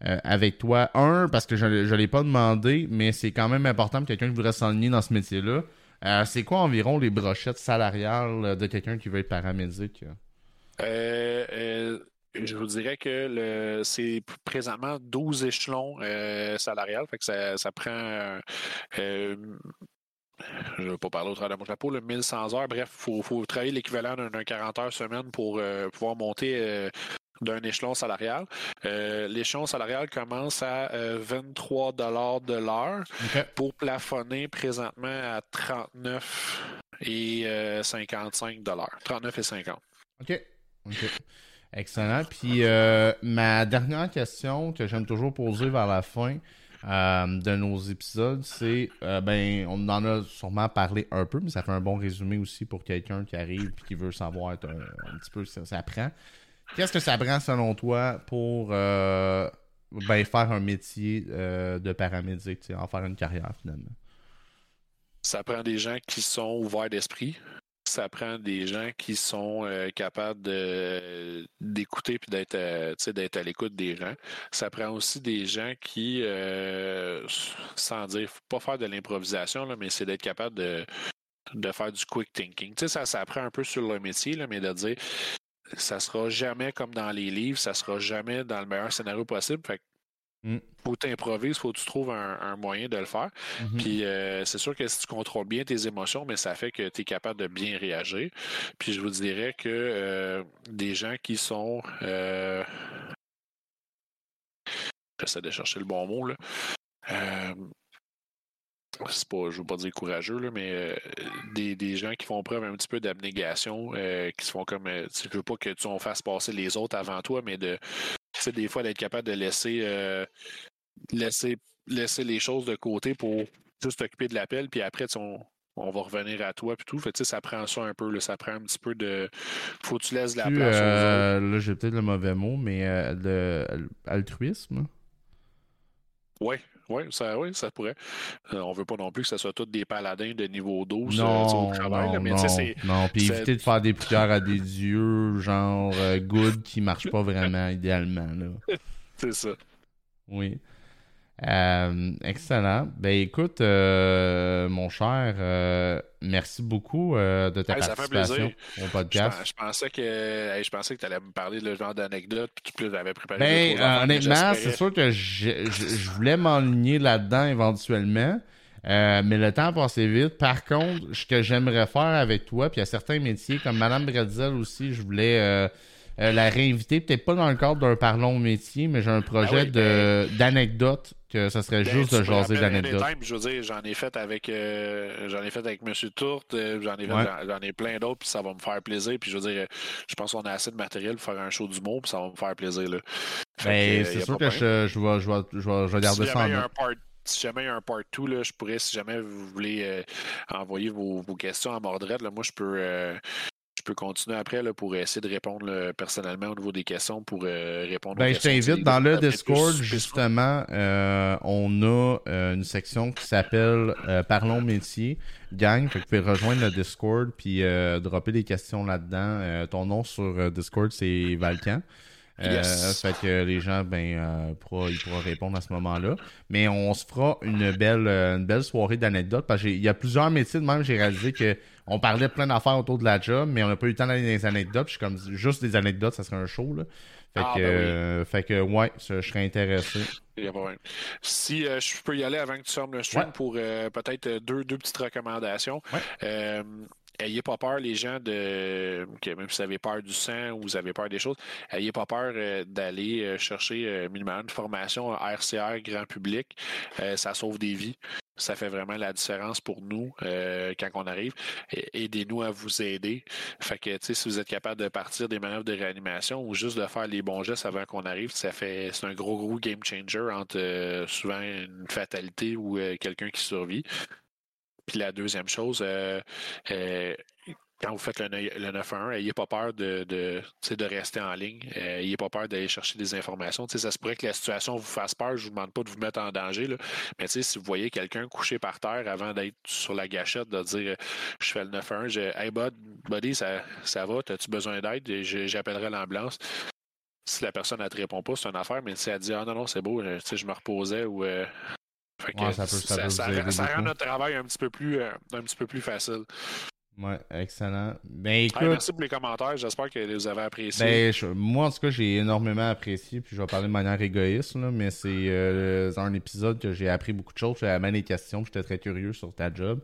euh, avec toi. Un, parce que je ne l'ai pas demandé, mais c'est quand même important pour quelqu'un qui voudrait s'enligner dans ce métier-là. Euh, c'est quoi environ les brochettes salariales de quelqu'un qui veut être paramédic? Euh, je vous dirais que c'est présentement 12 échelons salariales. Fait que ça, prend. je ne vais pas parler au travers de mon chapeau, le 1100 heures. Bref, il faut, travailler l'équivalent d'un d'un 40 heures semaine pour pouvoir monter d'un échelon salarial. Euh, L'échelon salarial commence à euh, 23 de l'heure pour plafonner présentement à 39 et euh, 55 39 et 50. OK. OK. Excellent. Puis ma dernière question que j'aime toujours poser vers la fin de nos épisodes, c'est ben on en a sûrement parlé un peu, mais ça fait un bon résumé aussi pour quelqu'un qui arrive et qui veut savoir un, un petit peu ce que ça prend. Qu'est-ce que ça prend selon toi pour euh, ben, faire un métier euh, de paramédic, en faire une carrière finalement? Ça prend des gens qui sont ouverts d'esprit. Ça prend des gens qui sont euh, capables d'écouter puis d'être d'être à l'écoute des gens. Ça prend aussi des gens qui, sans dire, faut pas faire de l'improvisation, mais c'est d'être capable de, de faire du quick thinking. Ça, ça apprend un peu sur le métier, là, mais de dire ça sera jamais comme dans les livres, ça sera jamais dans le meilleur scénario possible. Fait que Mm. faut t'improviser, faut que tu trouves un, un moyen de le faire. Mhm. Puis euh, c'est sûr que si tu contrôles bien tes émotions, mais ça fait que tu es capable de bien réagir. Puis je vous dirais que euh, des gens qui sont euh, j'essaie de chercher le bon mot là. C'est pas, je veux pas dire courageux, là, mais euh, des, des gens qui font preuve un petit peu d'abnégation, euh, qui se font comme. euh, tu veux pas que tu en fasses passer les autres avant toi, mais de. Tu des fois, d'être capable de laisser, euh, laisser, laisser les choses de côté pour juste t'occuper de l'appel, puis après, on, on va revenir à toi, puis tout. Fait ça prend ça un peu, là, ça prend un petit peu de. Faut que tu laisses de la Tu, place aux autres. là, j'ai peut-être le mauvais mot, mais euh, le altruisme. Oui, oui, ça, oui, ça pourrait. Euh, on veut pas non plus que ce soit tous des paladins de niveau 12 euh, Non, au travail, non, là, mais non, c'est. non. Puis éviter de faire des prières à des dieux, genre euh, good, qui marchent pas vraiment idéalement, là. C'est ça. Oui. Euh, excellent. Ben écoute, euh, mon cher, euh, merci beaucoup de ta participation au podcast. Je, pensais que je pensais que tu allais me parler de le genre d'anecdote puis tu avais préparé. Ben, honnêtement, c'est sûr que je, je voulais m'enligner là-dedans éventuellement. mais le temps a passé vite. Par contre, ce que j'aimerais faire avec toi, puis il y a certains métiers, comme Madame Bretzel aussi, je voulais la réinviter, peut-être pas dans le cadre d'un parlons métier, mais j'ai un projet ah d'anecdotes que ça serait ben, juste de jaser d'anecdotes. Je veux dire, j'en ai fait avec euh, j'en ai fait avec M. Tourte, euh, j'en ai, ai plein d'autres, puis ça va me faire plaisir. Puis je veux dire, je pense qu'on a assez de matériel pour faire un show d'humour, puis ça va me faire plaisir. Là. Ben, c'est sûr que je, je, vais, je, vais, je, vais, je vais garder ça en si jamais il y a un part 2, je pourrais, si jamais vous voulez euh, envoyer vos, vos, questions à Mordred, là, moi je peux peux continuer après là, pour essayer de répondre personnellement au niveau des questions pour euh, répondre ben, Je t'invite dans le Discord, justement, euh, on a euh, une section qui s'appelle Parlons métier. Gang, fait que vous pouvez rejoindre le Discord puis dropper des questions là-dedans. ton nom sur Discord, c'est Valkan. Yes. fait que les gens, ben, pourront, ils pourront répondre à ce moment-là. Mais on se fera une belle, une belle soirée d'anecdotes parce qu'il y a plusieurs métiers de même. J'ai réalisé que on parlait plein d'affaires autour de la job, mais on n'a pas eu le temps d'aller dans les anecdotes. Je suis comme juste des anecdotes, ça serait un show. Là. Fait, ah, que, ben euh, fait que, ouais, je serais intéressé. Si euh, je peux y aller avant que tu fermes le stream pour euh, peut-être deux, deux petites recommandations. Ayez pas peur, les gens, de même si vous avez peur du sang ou vous avez peur des choses, ayez pas peur d'aller chercher minimum une formation RCR grand public. ça sauve des vies. Ça fait vraiment la différence pour nous euh, quand on arrive. Aidez-nous à vous aider. Fait que, si vous êtes capable de partir des manœuvres de réanimation ou juste de faire les bons gestes avant qu'on arrive, ça fait c'est un gros, gros game changer entre euh, souvent une fatalité ou euh, quelqu'un qui survit. Puis la deuxième chose, quand vous faites le, 911, ayez pas peur de, de, rester en ligne. Euh, ayez pas peur d'aller chercher des informations. ça se pourrait que la situation vous fasse peur. Je vous demande pas de vous mettre en danger. Là. Mais si vous voyez quelqu'un couché par terre avant d'être sur la gâchette, de dire je fais le 911, je, Hey bud, buddy, ça, ça va, as-tu besoin d'aide? J'appellerai l'ambulance. Si la personne ne te répond pas, c'est une affaire, mais si elle dit Ah non, non, c'est beau, je me reposais ou ça, rend notre travail un petit peu plus, euh, un petit peu plus facile. Ouais, excellent. Ben, écoute, merci pour les commentaires. J'espère que vous avez apprécié. Ben, moi, en tout cas, j'ai énormément apprécié. Puis je vais parler de manière égoïste, là, mais c'est euh, un épisode que j'ai appris beaucoup de choses. J'avais même des questions. J'étais très curieux sur ta job.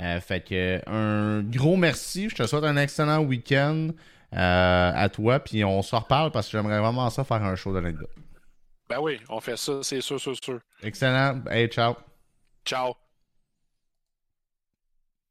Euh, fait que un gros merci. Je te souhaite un excellent week-end euh, à toi. Puis on se reparle parce que j'aimerais vraiment ça faire un show d'anecdote. Ben oui, on fait ça, c'est sûr, sûr, sûr. Excellent. Hey, ciao. Ciao.